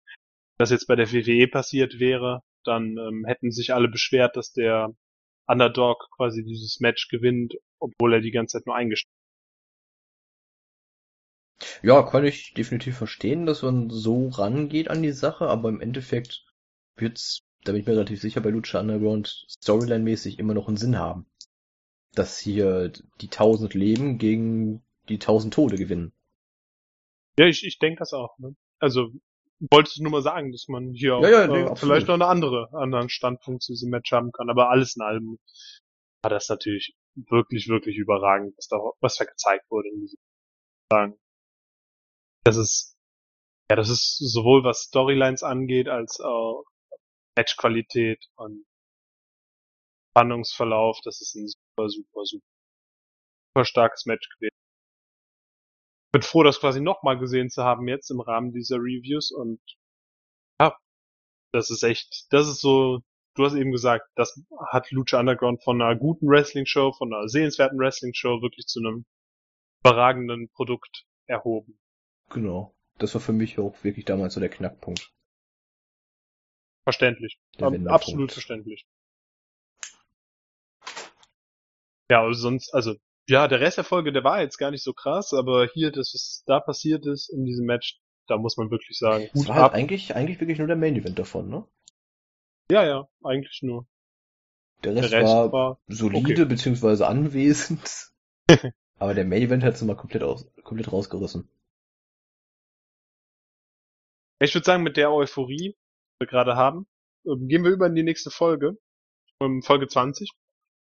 dass jetzt bei der WWE passiert wäre, dann ähm, hätten sich alle beschwert, dass der Underdog quasi dieses Match gewinnt, obwohl er die ganze Zeit nur eingestellt Ja, kann ich definitiv verstehen, dass man so rangeht an die Sache, aber im Endeffekt wird's, da bin ich mir relativ sicher, bei Lucha Underground Storyline-mäßig immer noch einen Sinn haben dass hier die tausend Leben gegen die tausend Tode gewinnen. Ja, ich, ich denke das auch. Ne? Also wolltest du nur mal sagen, dass man hier ja, ja, nee, äh, vielleicht noch eine andere anderen Standpunkt zu diesem Match haben kann. Aber alles in allem war das natürlich wirklich, wirklich überragend, was da, was da gezeigt wurde in diesem sagen. Das ist, ja, das ist sowohl was Storylines angeht, als auch Matchqualität und Spannungsverlauf, das ist ein super, super, super, super starkes Match gewesen. Bin froh, das quasi nochmal gesehen zu haben jetzt im Rahmen dieser Reviews und ja, das ist echt, das ist so, du hast eben gesagt, das hat Lucha Underground von einer guten Wrestling-Show, von einer sehenswerten Wrestling-Show wirklich zu einem überragenden Produkt erhoben. Genau. Das war für mich auch wirklich damals so der Knackpunkt. Verständlich. Der. Absolut verständlich. Ja, also sonst, also, ja, der Rest der Folge, der war jetzt gar nicht so krass, aber hier, das, was da passiert ist in diesem Match, da muss man wirklich sagen, Es Hut war halt eigentlich, eigentlich wirklich nur der Main Event davon, ne? Ja, ja, eigentlich nur. Der Der Rest, Rest war, war, solide beziehungsweise anwesend. Aber der Main Event hat sie mal komplett, aus, komplett rausgerissen. ich würde sagen, mit der Euphorie, die wir gerade haben, ähm, gehen wir über in die nächste Folge, ähm, Folge 20.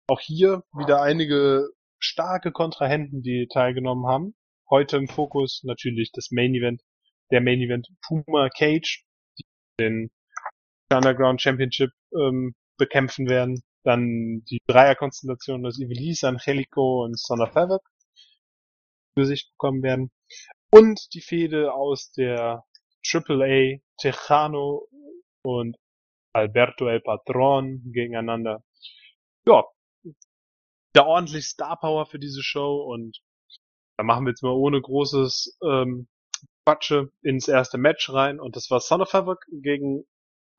Auch hier wieder einige starke Kontrahenten, die teilgenommen haben. Heute im Fokus natürlich das Main Event, der Main Event Puma Cage, die den Underground Championship ähm, bekämpfen werden. Dann die Dreierkonstellation, das Ivelisse, Angelico und Son of Havoc für sich bekommen werden. Und die Fehde aus der AAA Tejano und Alberto El Patron gegeneinander. Ja, da ordentlich Star Power für diese Show und da machen wir jetzt mal ohne großes ähm, Quatsche ins erste Match rein und das war Son of Havoc gegen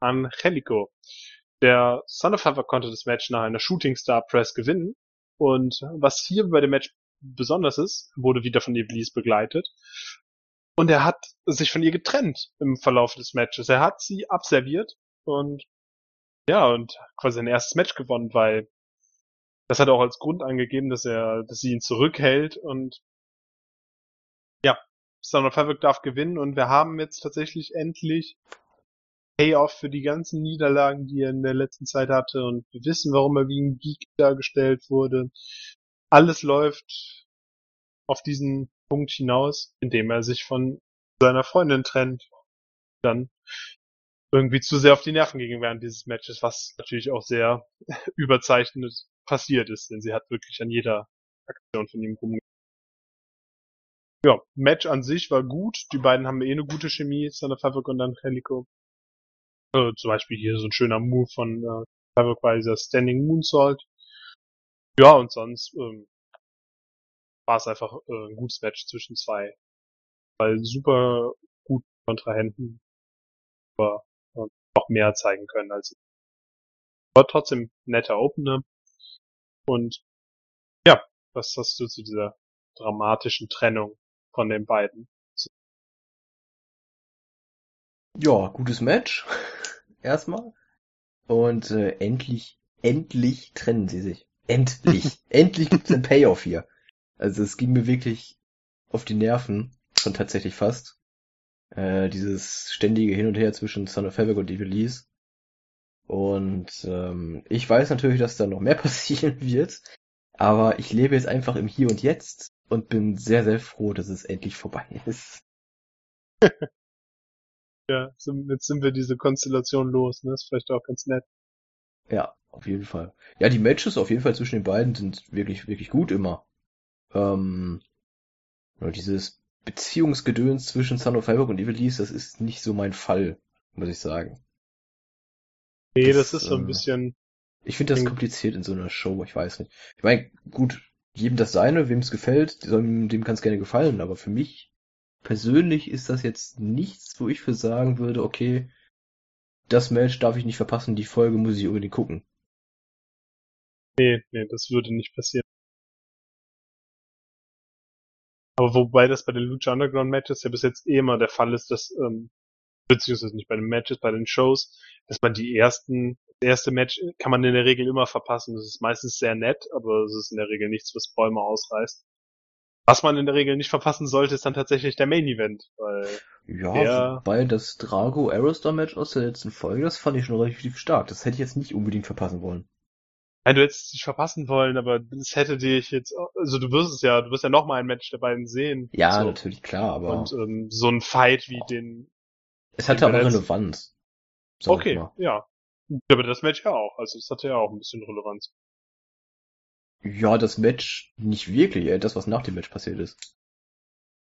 Angelico. Der Son of Havoc konnte das Match nach einer Shooting Star Press gewinnen und was hier bei dem Match besonders ist, wurde wieder von Iblis begleitet und er hat sich von ihr getrennt im Verlauf des Matches. Er hat sie abserviert und ja, und quasi sein erstes Match gewonnen, weil das hat er auch als Grund angegeben, dass er, dass sie ihn zurückhält und ja, Son of Havoc darf gewinnen und wir haben jetzt tatsächlich endlich Payoff für die ganzen Niederlagen, die er in der letzten Zeit hatte und wir wissen, warum er wie ein Geek dargestellt wurde. Alles läuft auf diesen Punkt hinaus, indem er sich von seiner Freundin trennt. Dann irgendwie zu sehr auf die Nerven ging während dieses Matches, was natürlich auch sehr überzeichnet passiert ist, denn sie hat wirklich an jeder Aktion von ihm rumge... Ja, Match an sich war gut. Die beiden haben eh eine gute Chemie, Son of Havoc und Angelico. Äh, zum Beispiel hier so ein schöner Move von äh, Havoc bei dieser Standing Moonsault. Ja, und sonst ähm, war es einfach äh, ein gutes Match zwischen zwei, weil super gut Kontrahenten, aber äh, noch mehr zeigen können als war trotzdem netter Opener. Und ja, was hast du zu dieser dramatischen Trennung von den beiden? Ja, gutes Match. Erstmal. Und äh, endlich, endlich trennen sie sich. Endlich. endlich gibt's einen Payoff hier. Also es ging mir wirklich auf die Nerven. Schon tatsächlich fast. Äh, dieses ständige Hin und Her zwischen Son of Havoc und Evilise. Und ähm, ich weiß natürlich, dass da noch mehr passieren wird. Aber ich lebe jetzt einfach im Hier und Jetzt und bin sehr, sehr froh, dass es endlich vorbei ist. Ja, jetzt sind wir diese Konstellation los, ne? Ist vielleicht auch ganz nett. Ja, auf jeden Fall. Ja, die Matches auf jeden Fall zwischen den beiden sind wirklich, wirklich gut immer. Ähm, nur dieses Beziehungsgedöns zwischen Son of Havoc und Evilise, das ist nicht so mein Fall, muss ich sagen. Nee, Das, das, ist so ein äh, bisschen, Ich finde das kompliziert in so einer Show, ich weiß nicht. Ich meine, gut, jedem das seine, wem es gefällt, dem, dem kann es gerne gefallen, aber für mich persönlich ist das jetzt nichts, wo ich für sagen würde, okay, das Match darf ich nicht verpassen, die Folge muss ich unbedingt gucken. nee, nee, das würde nicht passieren. Aber wobei das bei den Lucha Underground Matches ja bis jetzt eh immer der Fall ist, dass, ähm, beziehungsweise nicht bei den Matches, bei den Shows, dass man die ersten, das erste Match kann man in der Regel immer verpassen. Das ist meistens sehr nett, aber es ist in der Regel nichts, was Bäume ausreißt. Was man in der Regel nicht verpassen sollte, ist dann tatsächlich der Main Event, weil Ja, wobei das Drago Aerostar Match aus der letzten Folge, das fand ich schon relativ stark. Das hätte ich jetzt nicht unbedingt verpassen wollen. Nein, du hättest es nicht verpassen wollen, aber das hätte dich jetzt, also du wirst es ja, du wirst ja noch mal ein Match der beiden sehen. Ja, so. natürlich, klar, aber Und ähm, so ein Fight wie den. Es hatte aber Relevanz. Okay, ja. Aber das Match ja auch, also es hatte ja auch ein bisschen Relevanz. Ja, das Match nicht wirklich, ey, das, was nach dem Match passiert ist.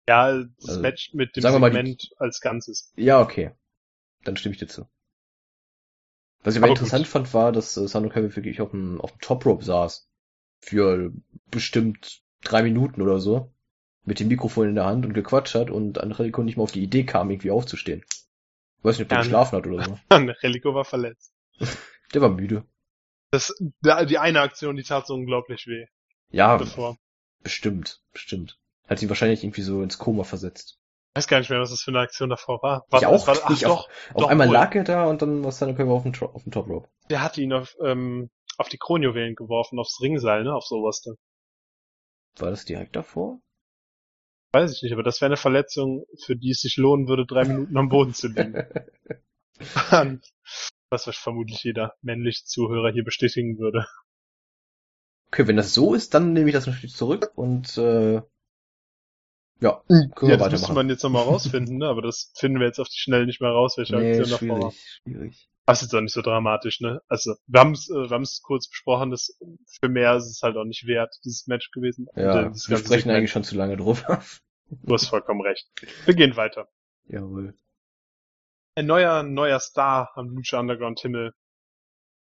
Ja, das Also, Match mit dem mal, die- Segment als Ganzes. Ja, okay. Dann stimme ich dir zu. Was ich aber Aber interessant fand, war, dass äh, Sandro Calvin wirklich auf dem, auf dem Top Rope saß. Für bestimmt drei Minuten oder so. Mit dem Mikrofon in der Hand und gequatscht hat und Angelico nicht mal auf die Idee kam, irgendwie aufzustehen. Ich weiß nicht, ob der geschlafen hat oder so. Relico war verletzt. Der war müde. Das, da- die eine Aktion, die tat so unglaublich weh. Ja, Bevor. bestimmt, bestimmt. Hat sie wahrscheinlich irgendwie so ins Koma versetzt. Ich weiß gar nicht mehr, was das für eine Aktion davor war. Ich auch war, ach nicht, doch, Auf Doch, einmal wohl. lag er da und dann war Sandro Calvin auf dem, auf dem Top Rope. der hatte ihn auf, ähm, auf die Kronjuwelen geworfen, aufs Ringseil, ne, aufs oberste. War das direkt davor? Weiß ich nicht, aber das wäre eine Verletzung, für die es sich lohnen würde, drei Minuten am Boden zu liegen. Was vermutlich jeder männliche Zuhörer hier bestätigen würde. Okay, wenn das so ist, dann nehme ich das natürlich zurück und äh, ja, können ja, wir das müsste man jetzt nochmal rausfinden, ne? aber das finden wir jetzt auf die Schnelle nicht mehr raus, welche nee, Aktion davor war. schwierig, schwierig. Das ist jetzt auch nicht so dramatisch, ne? Also, wir haben es äh, wir haben's kurz besprochen, das für mehr ist es halt auch nicht wert, dieses Match gewesen. Ja, Und, äh, wir sprechen eigentlich schon zu lange drüber. Du hast vollkommen recht. Wir gehen weiter. Jawohl. Ein neuer, neuer Star am Lucha Underground Himmel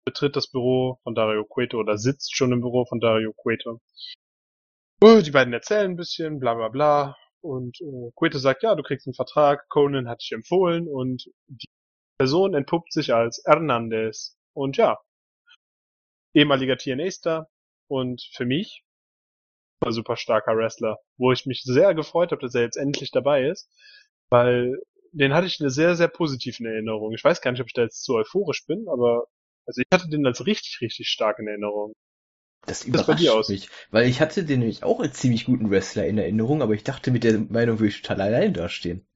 betritt das Büro von Dario Cueto oder sitzt schon im Büro von Dario Cueto. Oh, Die beiden erzählen ein bisschen, bla bla bla. Und äh, Cueto sagt, ja, du kriegst einen Vertrag, Conan hat dich empfohlen und die Person entpuppt sich als Hernandez. Und ja, ehemaliger TNA-Star und für mich ein super starker Wrestler, wo ich mich sehr gefreut habe, dass er jetzt endlich dabei ist, weil den hatte ich eine sehr, sehr positive Erinnerung. Ich weiß gar nicht, ob ich da jetzt zu euphorisch bin, aber also ich hatte den als richtig, richtig stark in Erinnerung. Das das bei überrascht dir aus? mich, weil ich hatte den nämlich auch als ziemlich guten Wrestler in Erinnerung, aber ich dachte mit der Meinung würde ich total allein dastehen.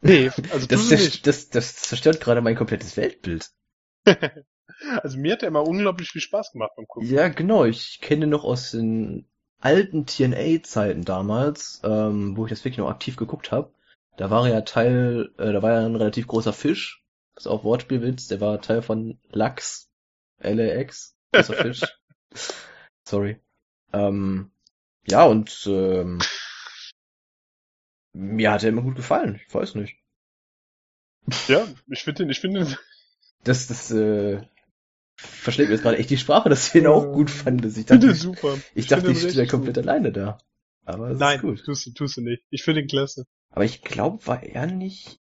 Nee, also Das, nicht. das, das zerstört gerade mein komplettes Weltbild. Also mir hat er immer unglaublich viel Spaß gemacht beim Gucken. Ja, genau. Ich kenne noch aus den alten TNA-Zeiten damals, ähm, wo ich das wirklich noch aktiv geguckt habe. Da war er ja Teil, äh, da war er ein relativ großer Fisch. Das ist auch Wortspielwitz. Der war Teil von Lachs. LAX. Großer Fisch. Sorry. Ähm, ja, und ähm, mir hat er immer gut gefallen. Ich weiß nicht. Ja, ich finde den, ich finde den, Das, das, äh, verschlägt mir jetzt gerade echt die Sprache, dass ich ihn auch gut fand. Dass ich dachte, super. ich dachte, finde ich stehe komplett gut. alleine da. Aber es Nein, ist gut. tust du, tust du nicht. Ich finde den klasse. Aber ich glaube, war er nicht.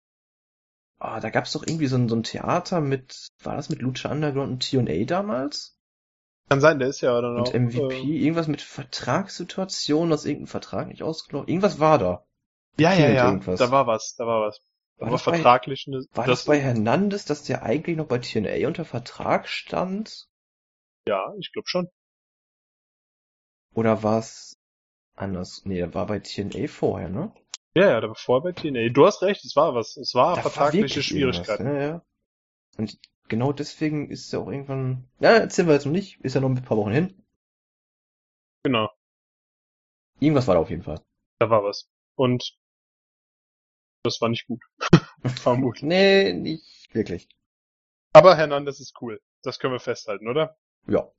Ah, da gab's doch irgendwie so ein, so ein Theater mit, war das mit Lucha Underground und TNA damals? Kann sein, der ist ja dann Und auch. MVP, Äh, irgendwas mit Vertragssituation, dass irgendein Vertrag nicht ausgelaufen. Irgendwas war da. Ja, ja, ja. irgendwas. Da war was, da war was. War Aber das bei- vertraglich ne, War das, bei Hernandez, dass der eigentlich noch bei TNA unter Vertrag stand? Ja, ich glaube schon. Oder war's anders? Nee, der war bei TNA vorher, ne? Ja, ja, da war vorher bei TNA. Du hast recht, es war was. Es war Da war vertragliche wirklich Schwierigkeiten. Ja, ja. Und genau deswegen ist er auch irgendwann, ja, erzählen wir jetzt noch nicht, ist ja noch ein paar Wochen hin. Genau, Irgendwas war da auf jeden Fall. da war was. Und das war nicht gut. Vermutlich. Nee, nicht wirklich. Aber Hernandez ist cool. Das können wir festhalten, oder? Ja.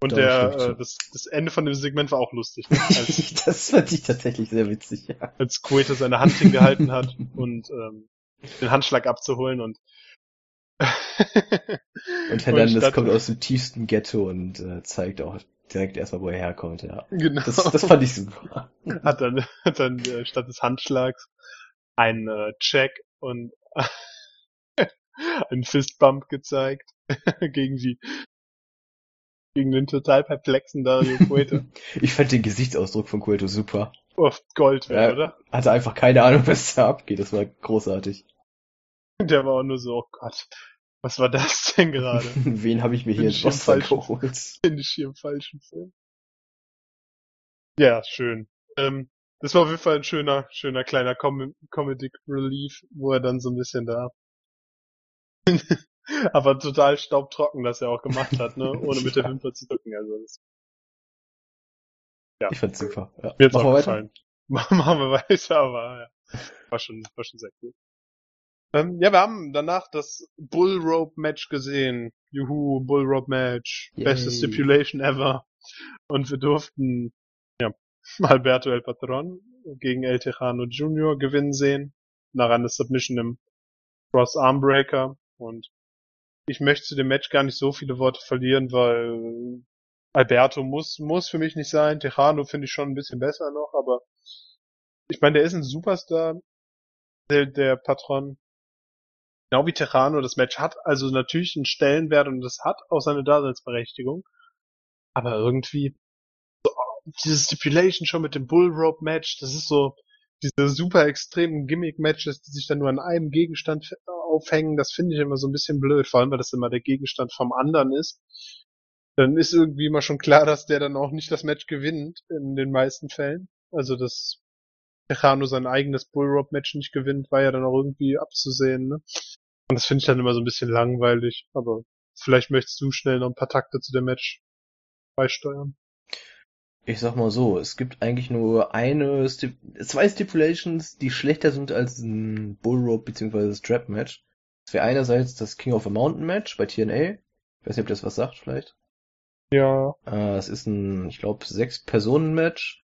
Und der, äh, das, das Ende von dem Segment war auch lustig. Als, das fand ich tatsächlich sehr witzig, ja. als Cueto seine Hand hingehalten hat und ähm, den Handschlag abzuholen und Und Hernandez statt- kommt aus dem tiefsten Ghetto und äh, zeigt auch direkt erstmal, wo er herkommt, ja. Genau. Das, das fand ich super. hat dann, hat dann äh, statt des Handschlags einen äh, Check und einen Fistbump gezeigt gegen die gegen den total perplexen Dario Cueto. Ich fand den Gesichtsausdruck von Cueto super. oh, Gold wert, Ja. oder? Hatte einfach keine Ahnung, was da abgeht. Das war großartig. Der war auch nur so, oh Gott, was war das denn gerade? Wen habe ich mir hier Roster falschen- geholt? Bin ich hier im falschen Film? Ja, schön. Ähm, das war auf jeden Fall ein schöner, schöner kleiner Com Comedic Relief, wo er dann so ein bisschen da aber total staubtrocken, das er auch gemacht hat, ne? Ohne mit der. Wimper zu drücken. Also das Ja. Ich fand's super. Ja. mir jetzt Machen auch wir weiter? gefallen. Machen wir weiter, aber ja. War schon, war schon sehr cool. Ähm, ja, wir haben danach das Bull Rope Match gesehen. Juhu, Bull Rope Match. Yay. Beste Stipulation ever. Und wir durften, Alberto El Patron gegen El Tejano Jr. gewinnen sehen. Nach einer Submission im Cross Armbreaker. Und ich möchte zu dem Match gar nicht so viele Worte verlieren, weil Alberto muss, muss für mich nicht sein. Tejano finde ich schon ein bisschen besser noch, aber ich meine, der ist ein Superstar, der, der Patron. Genau wie Tejano, das Match hat also natürlich einen Stellenwert und das hat auch seine Daseinsberechtigung. Aber irgendwie, diese Stipulation schon mit dem Bull Rope Match, das ist so, diese super extremen Gimmick-Matches, die sich dann nur an einem Gegenstand aufhängen, das finde ich immer so ein bisschen blöd, vor allem weil das immer der Gegenstand vom anderen ist. Dann ist irgendwie immer schon klar, dass der dann auch nicht das Match gewinnt, in den meisten Fällen. Also, dass Tejano sein eigenes Bullrope-Match nicht gewinnt, war ja dann auch irgendwie abzusehen, ne? Und das finde ich dann immer so ein bisschen langweilig, aber vielleicht möchtest du schnell noch ein paar Takte zu dem Match beisteuern. Ich sag mal so, es gibt eigentlich nur eine, Stip zwei Stipulations, die schlechter sind als ein Bullrope bzw. Strap Match. Das wäre einerseits das King of a Mountain Match bei TNA. Ich weiß nicht, ob das was sagt vielleicht. Ja. Äh, es ist ein, ich glaube, sechs Personen Match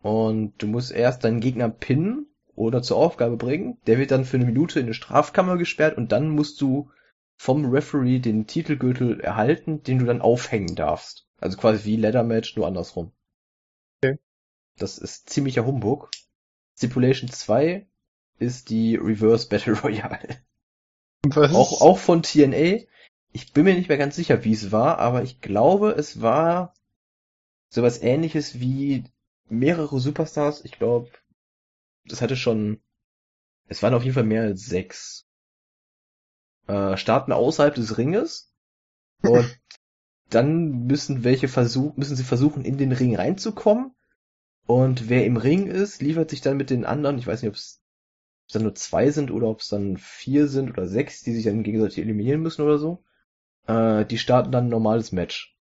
und du musst erst deinen Gegner pinnen oder zur Aufgabe bringen. Der wird dann für eine Minute in eine Strafkammer gesperrt und dann musst du vom Referee den Titelgürtel erhalten, den du dann aufhängen darfst. Also quasi wie Leather Match, nur andersrum. Das ist ziemlicher Humbug. Stipulation 2 ist die Reverse Battle Royale. Was? Auch, auch von TNA. Ich bin mir nicht mehr ganz sicher, wie es war, aber ich glaube, es war sowas ähnliches wie mehrere Superstars. Ich glaube, das hatte schon, es waren auf jeden Fall mehr als sechs. Äh, starten außerhalb des Ringes und dann müssen welche versuchen, müssen sie versuchen, in den Ring reinzukommen. Und wer im Ring ist, liefert sich dann mit den anderen, ich weiß nicht, ob es dann nur zwei sind oder ob es dann vier sind oder sechs, die sich dann gegenseitig eliminieren müssen oder so. Äh, die starten dann ein normales Match.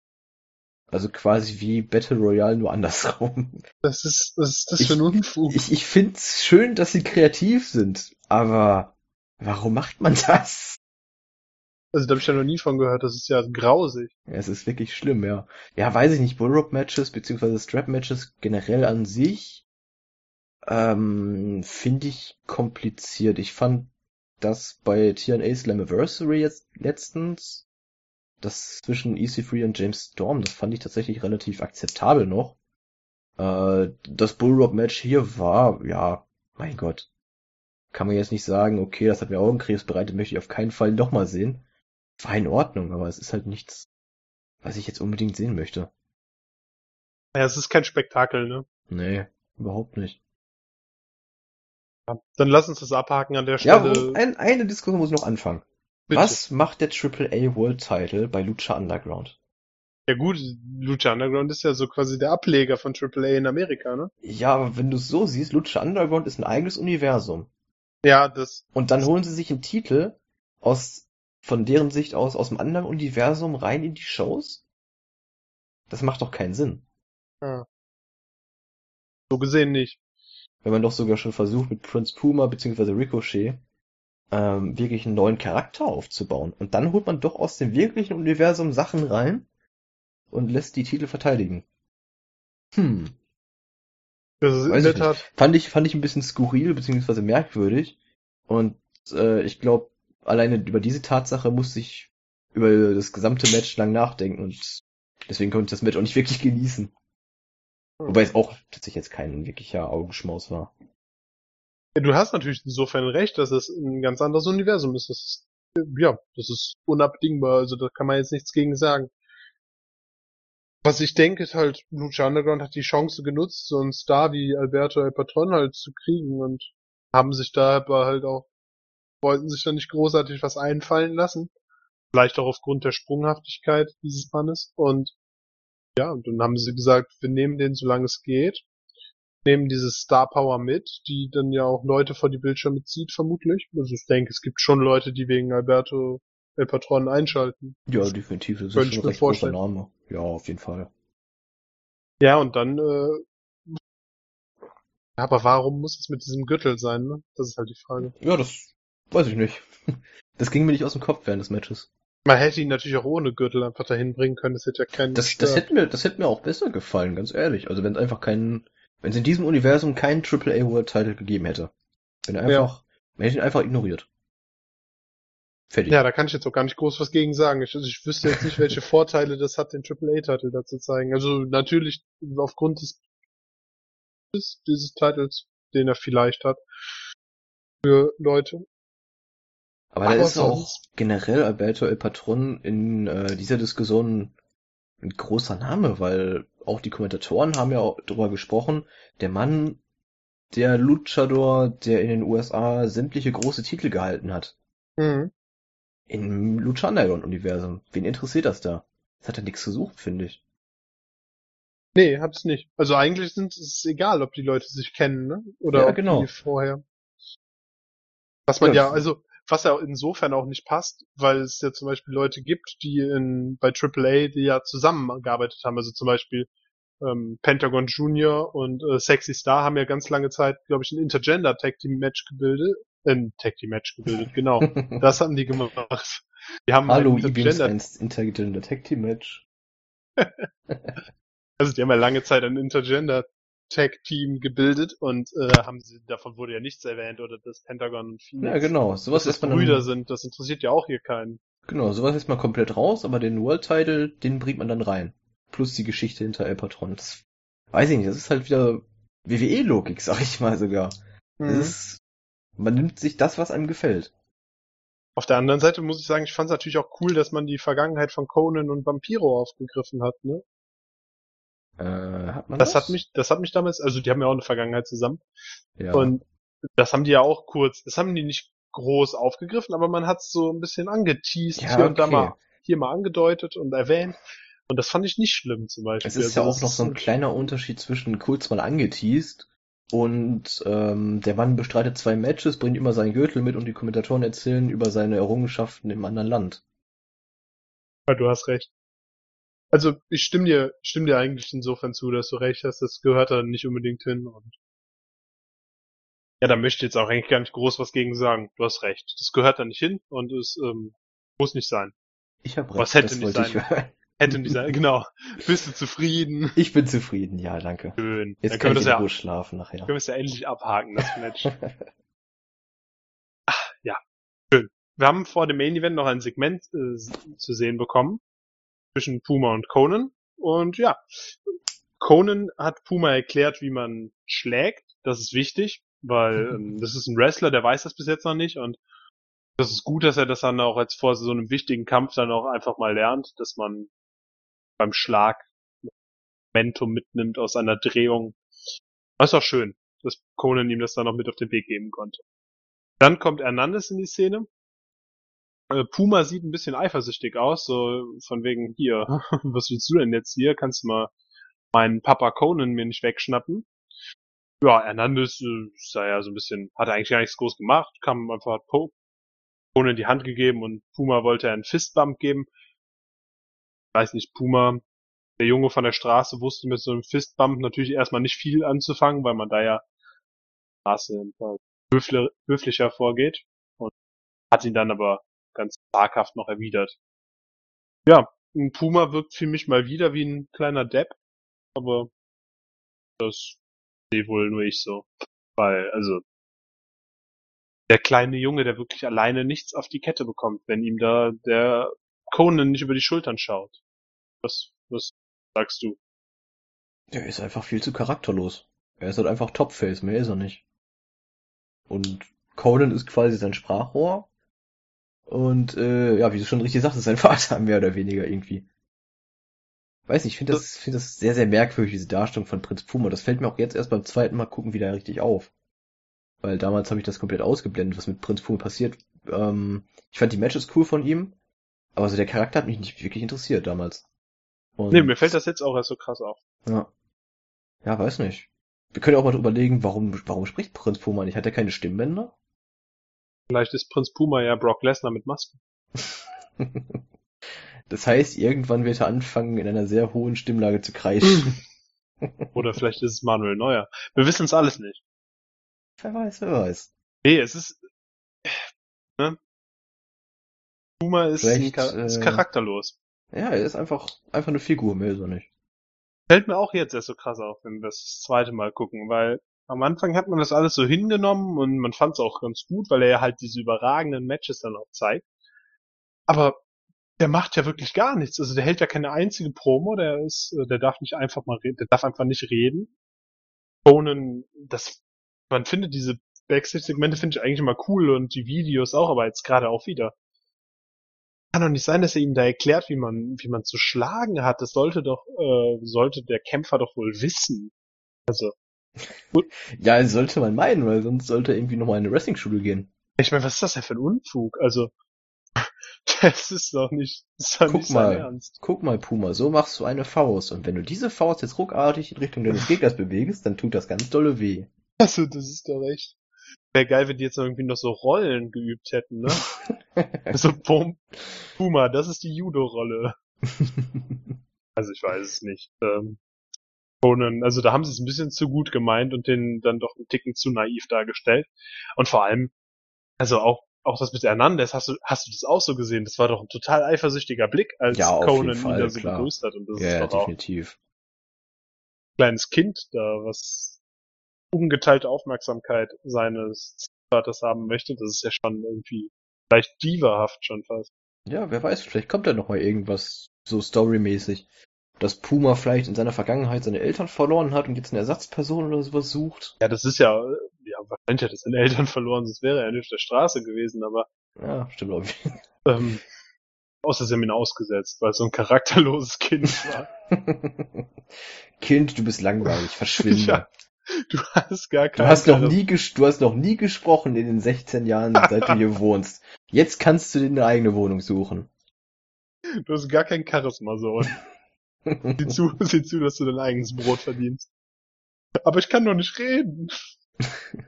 Also quasi wie Battle Royale, nur andersrum. Das ist, was ist das Ich- für ein Unfug? Ich, ich find's schön, dass sie kreativ sind, aber warum macht man das? Also da habe ich ja noch nie von gehört, das ist ja grausig. Ja, es ist wirklich schlimm, ja. Ja, weiß ich nicht, Bullrope-Matches beziehungsweise Strap-Matches generell an sich ähm, finde ich kompliziert. Ich fand das bei TNA Slammiversary jetzt letztens, das zwischen EC3 und James Storm, das fand ich tatsächlich relativ akzeptabel noch. Äh, das Bullrope-Match hier war, ja, mein Gott, kann man jetzt nicht sagen, okay, das hat mir Augenkrebs bereitet, möchte ich auf keinen Fall nochmal sehen. War in Ordnung, aber es ist halt nichts, was ich jetzt unbedingt sehen möchte. Ja, es ist kein Spektakel, ne? Nee, überhaupt nicht. Dann lass uns das abhaken an der Ja, Stelle. wo, ein, eine Diskussion muss noch anfangen. Bitte. Was macht der AAA World Title bei Lucha Underground? Ja gut, Lucha Underground ist ja so quasi der Ableger von AAA in Amerika, ne? Ja, aber wenn du es so siehst, Lucha Underground ist ein eigenes Universum. Ja, das, Und dann holen sie sich einen Titel aus, von deren Sicht aus, aus einem anderen Universum rein in die Shows? Das macht doch keinen Sinn. so gesehen nicht. Wenn man doch sogar schon versucht, mit Prince Puma bzw. Ricochet ähm, wirklich einen neuen Charakter aufzubauen. Und dann holt man doch aus dem wirklichen Universum Sachen rein und lässt die Titel verteidigen. Hm. Das ist in der nicht. Tat. Fand ich, fand ich ein bisschen skurril bzw. merkwürdig. Und äh, ich glaube, alleine über diese Tatsache musste ich über das gesamte Match lang nachdenken und deswegen konnte ich das Match auch nicht wirklich genießen. Wobei es auch tatsächlich jetzt kein wirklicher Augenschmaus war. Ja, du hast natürlich insofern recht, dass es ein ganz anderes Universum ist. Das ist ja, das ist unabdingbar. Also da kann man jetzt nichts gegen sagen. Was ich denke, ist halt, Lucha Underground hat die Chance genutzt, so einen Star wie Alberto El Patron halt zu kriegen und haben sich da aber halt auch, wollten sich da nicht großartig was einfallen lassen. Vielleicht auch aufgrund der Sprunghaftigkeit dieses Mannes. Und ja, und dann haben sie gesagt, wir nehmen den, solange es geht. Nehmen diese Star Power mit, die dann ja auch Leute vor die Bildschirme zieht, vermutlich. Also ich denke, es gibt schon Leute, die wegen Alberto El Patron einschalten. Ja, definitiv. Das ist schon ein mir recht großer vorstellen. Name. Ja, auf jeden Fall. Ja, und dann, äh, ja, aber warum muss es mit diesem Gürtel sein, ne? Das ist halt die Frage. Ja, das weiß ich nicht. Das ging mir nicht aus dem Kopf während des Matches. Man hätte ihn natürlich auch ohne Gürtel einfach dahin bringen können, das hätte ja keinen Das, das hätte mir, das hätte mir auch besser gefallen, ganz ehrlich. Also wenn es einfach kein, Wenn es in diesem Universum keinen AAA World Title gegeben hätte. Wenn er Ja. einfach, wenn ich ihn einfach ignoriert. Fertig. Ja, da kann ich jetzt auch gar nicht groß was gegen sagen. Ich, also ich wüsste jetzt nicht, welche Vorteile das hat, den AAA-Titel da zu zeigen. Also natürlich aufgrund des, des dieses Titels, den er vielleicht hat, für Leute. Aber da ist auch generell Alberto El Patron in äh, dieser Diskussion ein großer Name, weil auch die Kommentatoren haben ja auch darüber gesprochen, der Mann, der Luchador, der in den USA sämtliche große Titel gehalten hat. Mhm. Im Lucha Underground-Universum. Wen interessiert das da? Das hat ja nichts gesucht, finde ich. Nee, hab's nicht. Also eigentlich sind es egal, ob die Leute sich kennen, ne? Oder Ja, ob genau. die vorher. Was man Ja. ja, also, was ja insofern auch nicht passt, weil es ja zum Beispiel Leute gibt, die in, bei AAA, die ja zusammengearbeitet haben. Also zum Beispiel ähm, Pentagon Junior und äh, Sexy Star haben ja ganz lange Zeit, glaube ich, ein Intergender Tag Team Match gebildet. Äh, ein Tag Team Match gebildet, genau. Das haben die gemacht. Die haben Hallo, E-Beams Intergender 1 Intergender Tag Team Match. Also die haben ja lange Zeit ein Intergender Tag Team gebildet und äh, haben sie, davon wurde ja nichts erwähnt oder das Pentagon und Phoenix. Ja, genau. Sowas dass das Brüder sind, das interessiert ja auch hier keinen. genau, sowas lässt man komplett raus, aber den World Title, den bringt man dann rein. Plus die Geschichte hinter El Patron. Das weiß ich nicht, das ist halt wieder WWE-Logik, sag ich mal sogar. Mhm. ist, man nimmt sich das, was einem gefällt. Auf der anderen Seite muss ich sagen, ich fand es natürlich auch cool, dass man die Vergangenheit von Conan und Vampiro aufgegriffen hat. Ne? Äh, hat man Das das? hat mich, das hat mich damals, also die haben ja auch eine Vergangenheit zusammen ja. und das haben die ja auch kurz, das haben die nicht groß aufgegriffen, aber man hat es so ein bisschen angeteased Ja, hier und da mal hier mal angedeutet und erwähnt. Und das fand ich nicht schlimm zum Beispiel. Es ist ja Also auch das noch so ein kleiner Unterschied zwischen kurz mal angeteased und ähm, der Mann bestreitet zwei Matches, bringt immer seinen Gürtel mit und die Kommentatoren erzählen über seine Errungenschaften im anderen Land. Ja, du hast recht. Also ich stimme dir, stimme dir eigentlich insofern zu, dass du recht hast, das gehört da nicht unbedingt hin und ja, da möchte ich jetzt auch eigentlich gar nicht groß was gegen sagen. Du hast recht. Das gehört da nicht hin und es ähm, muss nicht sein. Ich habe recht, Was hätte nicht sein. Hätte nicht sein. Genau. Bist du zufrieden? Ich bin zufrieden, ja, danke. Schön. Jetzt Dann können wir das ja, schlafen nachher. können wir es ja endlich abhaken, das Match. Wir haben vor dem Main Event noch ein Segment äh, zu sehen bekommen zwischen Puma und Conan. Und ja, Conan hat Puma erklärt, wie man schlägt. Das ist wichtig, weil ähm, das ist ein Wrestler, der weiß das bis jetzt noch nicht. Und das ist gut, dass er das dann auch als vor so einem wichtigen Kampf dann auch einfach mal lernt, dass man beim Schlag Momentum mitnimmt aus einer Drehung. Das ist auch schön, dass Conan ihm das dann noch mit auf den Weg geben konnte. Dann kommt Hernandez in die Szene. Äh, Puma sieht ein bisschen eifersüchtig aus, so von wegen hier, was willst du denn jetzt hier? Kannst du mal meinen Papa Conan mir nicht wegschnappen? Ja, Hernandez äh, sah ja so ein bisschen, hat eigentlich gar nichts groß gemacht, kam einfach, hat Po- Conan die Hand gegeben und Puma wollte einen Fistbump geben. Weiß nicht, Puma, der Junge von der Straße wusste mit so einem Fistbump natürlich erstmal nicht viel anzufangen, weil man da ja Straße äh, höflicher vorgeht und hat ihn dann aber ganz zaghaft noch erwidert. Ja, ein Puma wirkt für mich mal wieder wie ein kleiner Depp, aber das sehe wohl nur ich so. Weil, also, der kleine Junge, der wirklich alleine nichts auf die Kette bekommt, wenn ihm da der Conan nicht über die Schultern schaut. Was, was sagst du? Der ist einfach viel zu charakterlos. Er ist halt einfach Topface, mehr ist er nicht. Und Conan ist quasi sein Sprachrohr. Und äh, ja, wie du schon richtig sagst, ist sein Vater mehr oder weniger irgendwie. Weiß nicht, ich finde das, finde das sehr, sehr merkwürdig, diese Darstellung von Prinz Puma. Das fällt mir auch jetzt erst beim zweiten Mal gucken wieder richtig auf. Weil damals habe ich das komplett ausgeblendet, was mit Prinz Puma passiert. Ähm, ich fand die Matches cool von ihm, aber so der Charakter hat mich nicht wirklich interessiert damals. Und, Nee, mir fällt das jetzt auch erst so krass auf. Ja. Ja, weiß nicht. Wir können ja auch mal überlegen, warum, warum spricht Prinz Puma nicht? Hat er keine Stimmbänder? Vielleicht ist Prinz Puma ja Brock Lesnar mit Maske. Das heißt, irgendwann wird er anfangen, in einer sehr hohen Stimmlage zu kreischen. Oder vielleicht ist es Manuel Neuer. Wir wissen es alles nicht. wer weiß, wer weiß. Nee, es ist, ne? Puma ist, Char- ist äh, charakterlos. Ja, er ist einfach, einfach eine Figur, mehr ist er nicht. Fällt mir auch jetzt erst so krass auf, wenn wir das zweite Mal gucken, weil am Anfang hat man das alles so hingenommen und man fand es auch ganz gut, weil er ja halt diese überragenden Matches dann auch zeigt. Aber der macht ja wirklich gar nichts. Also der hält ja keine einzige Promo, der ist, äh, der darf nicht einfach mal reden, der darf einfach nicht reden. Conan, das, man findet diese Backstage-Segmente finde ich eigentlich immer cool und die Videos auch, aber jetzt gerade auch wieder. Kann doch nicht sein, dass er ihm da erklärt, wie man, wie man zu schlagen hat. Das sollte doch, äh, sollte der Kämpfer doch wohl wissen. Also. Ja, sollte man meinen, weil sonst sollte er irgendwie nochmal in eine Wrestling-Schule gehen. Ich meine, was ist das denn für ein Unfug? Also, das ist doch nicht, das ist doch Guck nicht mal, Ernst. guck mal, Puma, so machst du eine Faust. Und wenn du diese Faust jetzt ruckartig in Richtung deines Gegners bewegst, dann tut das ganz dolle weh. Also, das ist doch echt. Wäre geil, wenn die jetzt irgendwie noch so Rollen geübt hätten, ne? Also, Pum, Puma, das ist die Judo-Rolle. Also, ich weiß es nicht. Ähm, also da haben sie es ein bisschen zu gut gemeint und den dann doch einen Ticken zu naiv dargestellt. Und vor allem, also auch, auch das mit Hernandez, hast du, hast du das auch so gesehen? Das war doch ein total eifersüchtiger Blick, als Ja, Conan ihn da so begrüßt hat. Und das ja, ist doch auch definitiv. ein kleines Kind da, was ungeteilte Aufmerksamkeit seines Vaters haben möchte. Das ist ja schon irgendwie vielleicht divahaft schon fast. Ja, wer weiß, vielleicht kommt da noch mal irgendwas so storymäßig. Dass Puma vielleicht in seiner Vergangenheit seine Eltern verloren hat und jetzt eine Ersatzperson oder sowas sucht. Ja, das ist ja, ja, wahrscheinlich hat er seine Eltern verloren, sonst wäre er nicht auf der Straße gewesen, aber Ja, stimmt auch. ähm, außer sie haben ihn ausgesetzt, weil es so ein charakterloses Kind war. kind, du bist langweilig, verschwinde. Ja, Du hast gar Du keine hast noch nie du hast noch nie gesprochen in den 16 Jahren, seit du hier wohnst. Jetzt kannst du dir eine eigene Wohnung suchen. du hast gar kein Charisma, so. Sieh zu, sieh zu, dass du dein eigenes Brot verdienst. Aber ich kann doch nicht reden.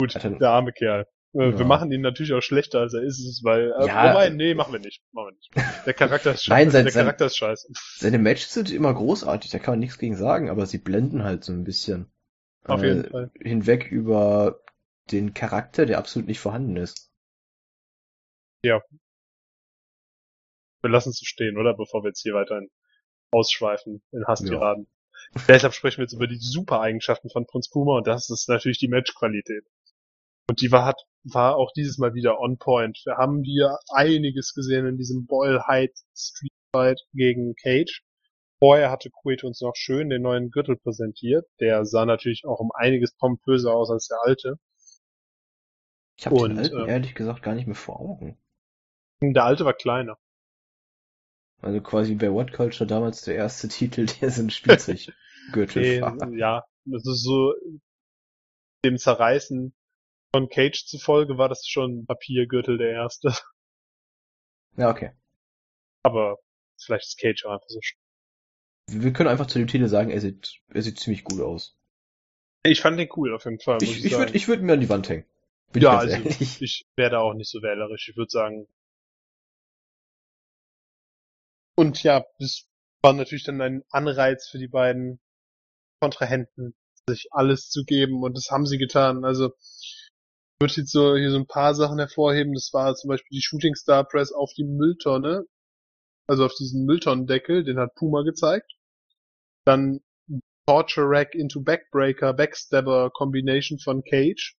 Gut, Ja, dann- der arme Kerl. Äh, Ja. Wir machen ihn natürlich auch schlechter, als er ist, weil, äh, Ja. wobei, nee, machen wir nicht, machen wir nicht. Der Charakter ist Nein, scheiße, sein- der sein- Charakter ist scheiße. Seine Matches sind immer großartig, da kann man nichts gegen sagen, aber sie blenden halt so ein bisschen Auf äh, jeden Fall. hinweg über den Charakter, der absolut nicht vorhanden ist. Wir lassen es stehen, oder? Bevor wir jetzt hier weiterhin ausschweifen in Hasstiraden. Deshalb sprechen wir jetzt über die super Eigenschaften von Prinz Puma und das ist natürlich die Matchqualität. Und die war, hat, war auch dieses Mal wieder on point. Wir haben hier einiges gesehen in diesem Boyle Hyde Street Fight gegen Cage. Vorher hatte Quaid uns noch schön den neuen Gürtel präsentiert. Der sah natürlich auch um einiges pompöser aus als der alte. Ich habe den alten ähm, ehrlich gesagt gar nicht mehr vor Augen. Der alte war kleiner. Also quasi bei What Culture damals der erste Titel, der so ein Spielzeuggürtel war. ja, das ist so dem Zerreißen von Cage zufolge war das schon Papiergürtel der erste. Ja, okay. Aber vielleicht ist Cage auch einfach so. Wir können einfach zu dem Titel sagen, er sieht, er sieht ziemlich gut aus. Ich fand den cool auf jeden Fall. Ich, ich sagen. würde ich würd mir an die Wand hängen. Bin ja, ich also ehrlich. ich wäre da auch nicht so wählerisch. Ich würde sagen. Und ja, das war natürlich dann ein Anreiz für die beiden Kontrahenten, sich alles zu geben und das haben sie getan. Also ich würde jetzt so hier so ein paar Sachen hervorheben. Das war zum Beispiel die Shooting Star Press auf die Mülltonne, also auf diesen Mülltonnendeckel, den hat Puma gezeigt. Dann Torture Rack into Backbreaker, Backstabber Combination von Cage.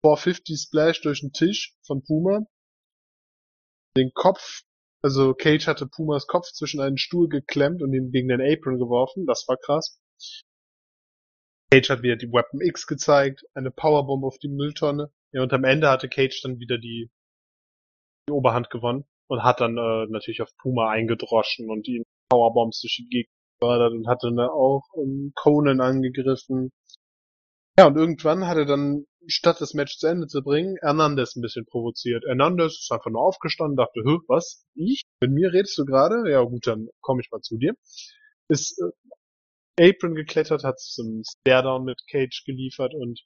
450 Splash durch den Tisch von Puma. Den Kopf, also Cage hatte Pumas Kopf zwischen einen Stuhl geklemmt und ihn gegen den Apron geworfen. Das war krass. Cage hat wieder die Weapon X gezeigt, eine Powerbomb auf die Mülltonne. Ja, und am Ende hatte Cage dann wieder die, die Oberhand gewonnen und hat dann äh, natürlich auf Puma eingedroschen und ihn Powerbombs durch die Gegend gefördert und hatte dann auch ähm, Conan angegriffen. Ja, und irgendwann hat er dann, statt das Match zu Ende zu bringen, Hernandez ein bisschen provoziert. Hernandez ist einfach nur aufgestanden, dachte, Hö, was? Ich? Mit mir redest du gerade? Ja gut, dann komme ich mal zu dir. Ist äh, Apron geklettert, hat sich einen Staredown mit Cage geliefert und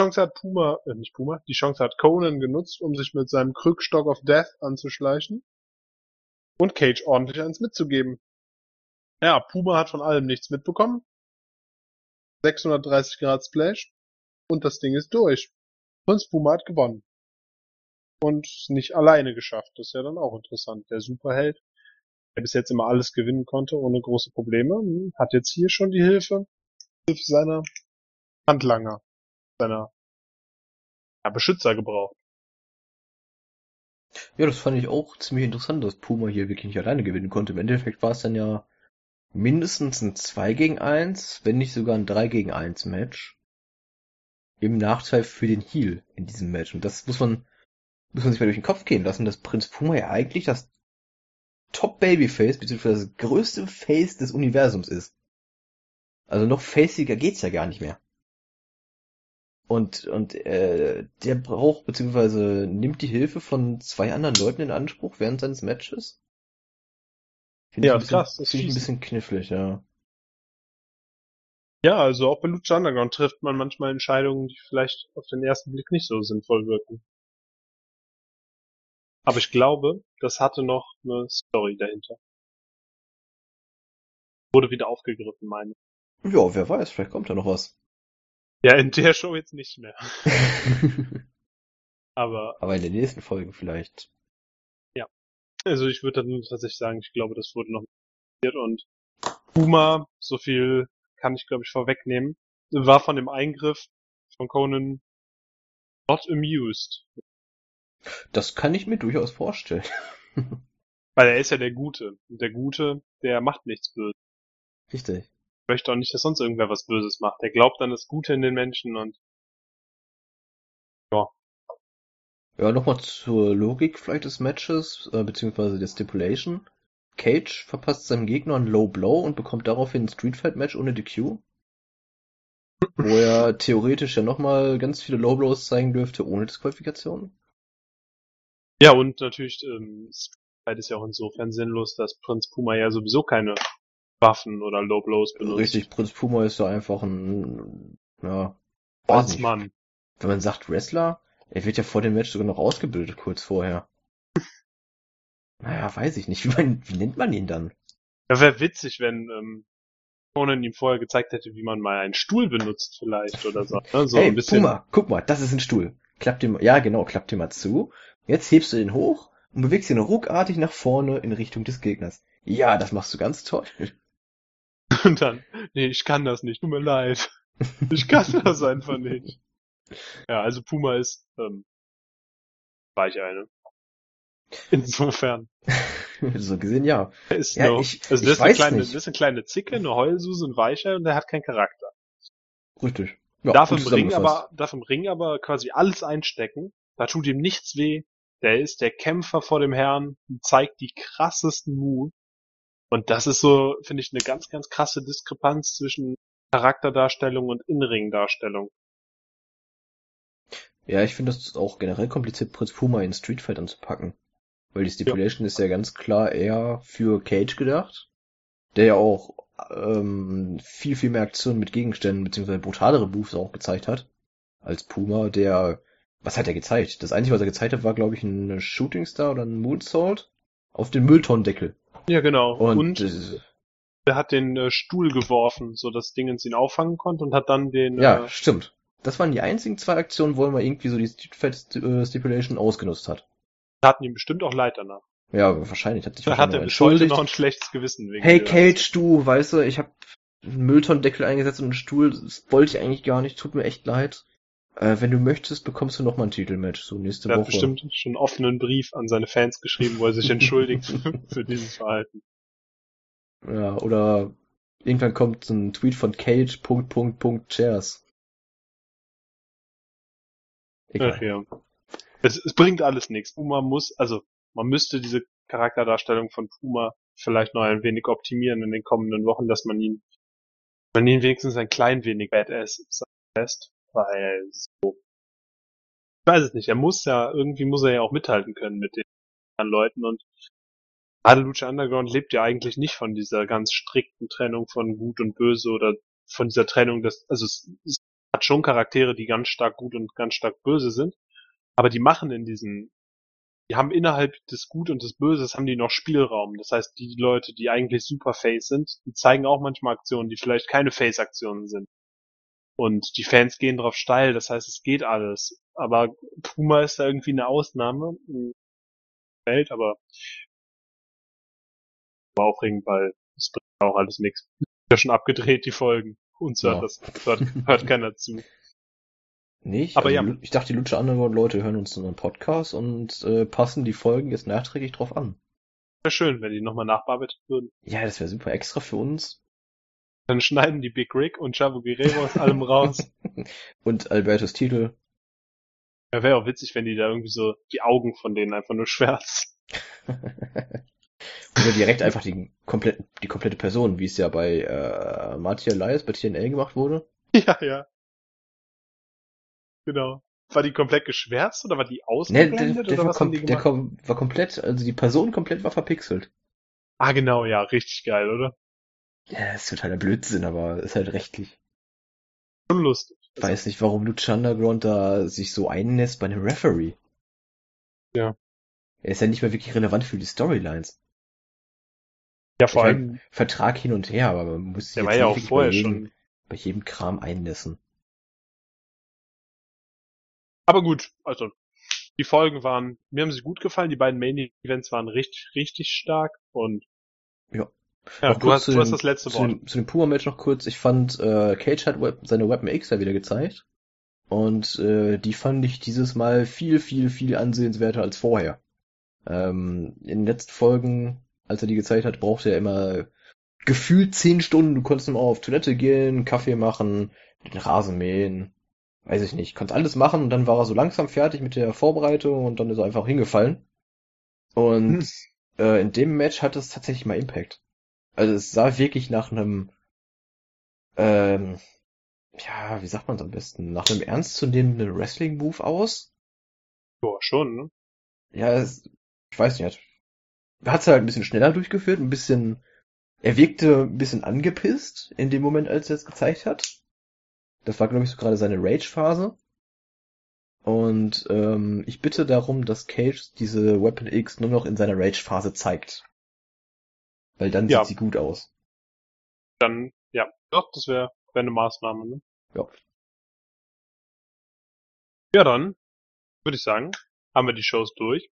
die Chance hat Puma, äh, nicht Puma, die Chance hat Conan genutzt, um sich mit seinem Krückstock of Death anzuschleichen und Cage ordentlich eins mitzugeben. Ja, Puma hat von allem nichts mitbekommen. 630 Grad Splash und das Ding ist durch. Prinz Puma hat gewonnen. Und nicht alleine geschafft. Das ist ja dann auch interessant. Der Superheld der bis jetzt immer alles gewinnen konnte, ohne große Probleme, hat jetzt hier schon die Hilfe, Hilfe seiner Handlanger, seiner ja, Beschützer gebraucht. Ja, das fand ich auch ziemlich interessant, dass Puma hier wirklich nicht alleine gewinnen konnte. Im Endeffekt war es dann ja mindestens ein 2 gegen 1, wenn nicht sogar ein 3 gegen 1 Match. Im Nachteil für den Heal in diesem Match. Und das muss man, muss man sich mal durch den Kopf gehen lassen, dass Prinz Puma ja eigentlich das Top Babyface, beziehungsweise das größte Face des Universums ist. Also noch faciger geht's ja gar nicht mehr. Und, und äh, der braucht, beziehungsweise nimmt die Hilfe von zwei anderen Leuten in Anspruch während seines Matches. Find Ja, ich bisschen, krass, das Finde ich ein bisschen knifflig, ja. Ja, also auch bei Lucha Underground trifft man manchmal Entscheidungen, die vielleicht auf den ersten Blick nicht so sinnvoll wirken. Aber ich glaube, das hatte noch eine Story dahinter. Wurde wieder aufgegriffen, meine. ich. Ja, wer weiß, vielleicht kommt da noch was. Ja, in der Show jetzt nicht mehr. Aber, Aber in der nächsten Folge vielleicht. Also ich würde dann tatsächlich sagen, ich glaube, das wurde noch passiert und Puma, so viel kann ich glaube ich vorwegnehmen, war von dem Eingriff von Conan not amused. Das kann ich mir durchaus vorstellen. Weil er ist ja der Gute. Und der Gute, der macht nichts Böses. Richtig. Ich möchte auch nicht, dass sonst irgendwer was Böses macht. Der glaubt an das Gute in den Menschen und Ja, nochmal zur Logik vielleicht des Matches, äh, beziehungsweise der Stipulation. Cage verpasst seinem Gegner einen Low Blow und bekommt daraufhin ein Street Fight Match ohne DQ. Wo er theoretisch ja nochmal ganz viele Low Blows zeigen dürfte ohne Disqualifikation. ja, und natürlich, ähm, Stride ist ja auch insofern sinnlos, dass Prinz Puma ja sowieso keine Waffen oder Low Blows benutzt. Richtig, Prinz Puma ist ja einfach ein, ja, weiß Als nicht. Mann. Wenn man sagt Wrestler, er wird ja vor dem Match sogar noch ausgebildet, kurz vorher. Naja, weiß ich nicht. Wie, man, wie nennt man ihn dann? Ja, wäre witzig, wenn ähm, Conan ihm vorher gezeigt hätte, wie man mal einen Stuhl benutzt vielleicht oder so. Ne? so hey, ein bisschen. Puma, guck mal, das ist ein Stuhl. Klapp den, ja genau, klapp den mal zu. Jetzt hebst du den hoch und bewegst ihn ruckartig nach vorne in Richtung des Gegners. Ja, das machst du ganz toll. Und dann, nee, ich kann das nicht, tut mir leid. Ich kann das einfach nicht. Ja, also Puma ist, ähm, war ich eine. Insofern. so gesehen, ja. Ist Ja, ich- also das ist, eine kleine, nicht. das ist eine kleine Zicke, eine Heulsuse, ein Weicher und der hat keinen Charakter. Richtig. Ja, darf, im Ring aber, darf im Ring aber quasi alles einstecken. Da tut ihm nichts weh. Der ist der Kämpfer vor dem Herrn und zeigt die krassesten Moves. Und das ist so, finde ich, eine ganz, ganz krasse Diskrepanz zwischen Charakterdarstellung und Innenringdarstellung. Ja, ich finde das auch generell kompliziert, Prinz Puma in Street Fight anzupacken. Weil die Stipulation ist ja ganz klar eher für Cage gedacht, der ja auch ähm, viel, viel mehr Aktionen mit Gegenständen beziehungsweise brutalere Moves auch gezeigt hat, als Puma, der, was hat er gezeigt? Das Einzige, was er gezeigt hat, war, glaube ich, ein Shooting Star oder ein Moonsault auf den Mülltonnendeckel. Ja, genau. Und, Und, äh, er hat den äh, Stuhl geworfen, so dass Dingens ihn auffangen konnte und hat dann den, ja, äh, stimmt. Das waren die einzigen zwei Aktionen, wo er mal irgendwie so die Street Fight äh, Stipulation ausgenutzt hat. taten ihm bestimmt auch leid danach. Ja, wahrscheinlich hat sich Da hat er entschuldigt. noch ein schlechtes Gewissen wegen Hey Cage, du, weißt du, ich habe einen Mülltonnendeckel eingesetzt und einen Stuhl, das wollte ich eigentlich gar nicht, tut mir echt leid. Äh, wenn du möchtest, bekommst du noch mal ein Titelmatch, so nächste hat Woche. bestimmt schon einen offenen Brief an seine Fans geschrieben, wo er sich entschuldigt für, dieses Verhalten. Ja, oder irgendwann kommt so ein Tweet von Cage, Punkt, Punkt, Punkt, Chairs. Egal. Ach ja. Es, es bringt alles nichts. Puma muss, also man müsste diese Charakterdarstellung von Puma vielleicht noch ein wenig optimieren in den kommenden Wochen, dass man ihn, man ihn wenigstens ein klein wenig Badass sein lässt, weil so, ich weiß es nicht, er muss ja, irgendwie muss er ja auch mithalten können mit den anderen Leuten und gerade Underground lebt ja eigentlich nicht von dieser ganz strikten Trennung von Gut und Böse oder von dieser Trennung, dass, also es, es hat schon Charaktere, die ganz stark gut und ganz stark böse sind, aber die machen in diesen, die haben innerhalb des Gut und des Böses haben die noch Spielraum. Das heißt, die Leute, die eigentlich super Face sind, die zeigen auch manchmal Aktionen, die vielleicht keine Face-Aktionen sind. Und die Fans gehen drauf steil, das heißt, es geht alles. Aber Puma ist da irgendwie eine Ausnahme Welt, aber mal aufregen, weil es bringt auch alles nichts. Ja schon abgedreht, die Folgen. Uns hört Ja. das, hört, hört keiner zu. Nicht? Aber also, ja. Lu- Ich dachte, die Lutscher Underground-Leute hören uns unseren Podcast und äh, passen die Folgen jetzt nachträglich drauf an. Wäre schön, wenn die nochmal nachbearbeitet würden. Ja, das wäre super extra für uns. Dann schneiden die Big Rick und Chavo Guerrero aus allem raus. Und Albertus Titel. Ja, wäre auch witzig, wenn die da irgendwie so die Augen von denen einfach nur schwärzen. Oder direkt einfach die komplette, die komplette Person, wie es ja bei äh, Martia Elias bei TNL gemacht wurde. Ja, ja. Genau. War die komplett geschwärzt oder war die Ne, der, ausgeblendet der, oder war, was kom die der gemacht? kom war komplett, also die Person komplett war verpixelt. Ah, genau, ja, richtig geil, oder? Ja, ist totaler Blödsinn, aber ist halt rechtlich. Schon lustig. Ich weiß nicht, warum Lucha Underground da sich so einnässt bei einem Referee. Ja. Er ist ja nicht mehr wirklich relevant für die Storylines. Ja, vor allem, Vertrag hin und her, aber man muss sich der war ja auch vorher bei jedem, schon. bei jedem Kram einnässen. Aber gut, also, die Folgen waren, mir haben sie gut gefallen, die beiden Main Events waren richtig, richtig stark und Ja. Ja, du hast, du hast dem- das letzte zu Wort. Dem, zu dem Puma-Match noch kurz. Ich fand, äh, Cage hat Web, seine Weapon X ja wieder gezeigt. Und äh, die fand ich dieses Mal viel, viel, viel ansehenswerter als vorher. Ähm, in den letzten Folgen, als er die gezeigt hat, brauchte er immer gefühlt zehn Stunden. Du konntest immer auf Toilette gehen, Kaffee machen, den Rasen mähen. Weiß ich nicht. Konntest alles machen und dann war er so langsam fertig mit der Vorbereitung und dann ist er einfach hingefallen. Und Hm. äh, in dem Match hat es tatsächlich mal Impact. Also es sah wirklich nach einem, ähm, ja, wie sagt man es am besten, nach einem ernstzunehmenden Wrestling-Move aus. Ja, schon, ne? Ja, es, ich weiß nicht, hat es halt ein bisschen schneller durchgeführt, ein bisschen, er wirkte ein bisschen angepisst in dem Moment, als er es gezeigt hat. Das war, glaube ich, so gerade seine Rage-Phase. Und ähm, ich bitte darum, dass Cage diese Weapon X nur noch in seiner Rage-Phase zeigt. Weil dann Ja. sieht sie gut aus. Dann, ja, doch, das wäre wär eine Maßnahme, ne? Ja. Ja, dann würde ich sagen, haben wir die Shows durch.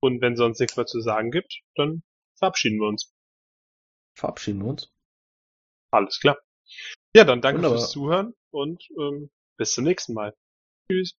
Und wenn sonst nichts mehr zu sagen gibt, dann verabschieden wir uns. Verabschieden wir uns. Alles klar. Ja, dann danke Wunderbar. fürs Zuhören und ähm, bis zum nächsten Mal. Tschüss.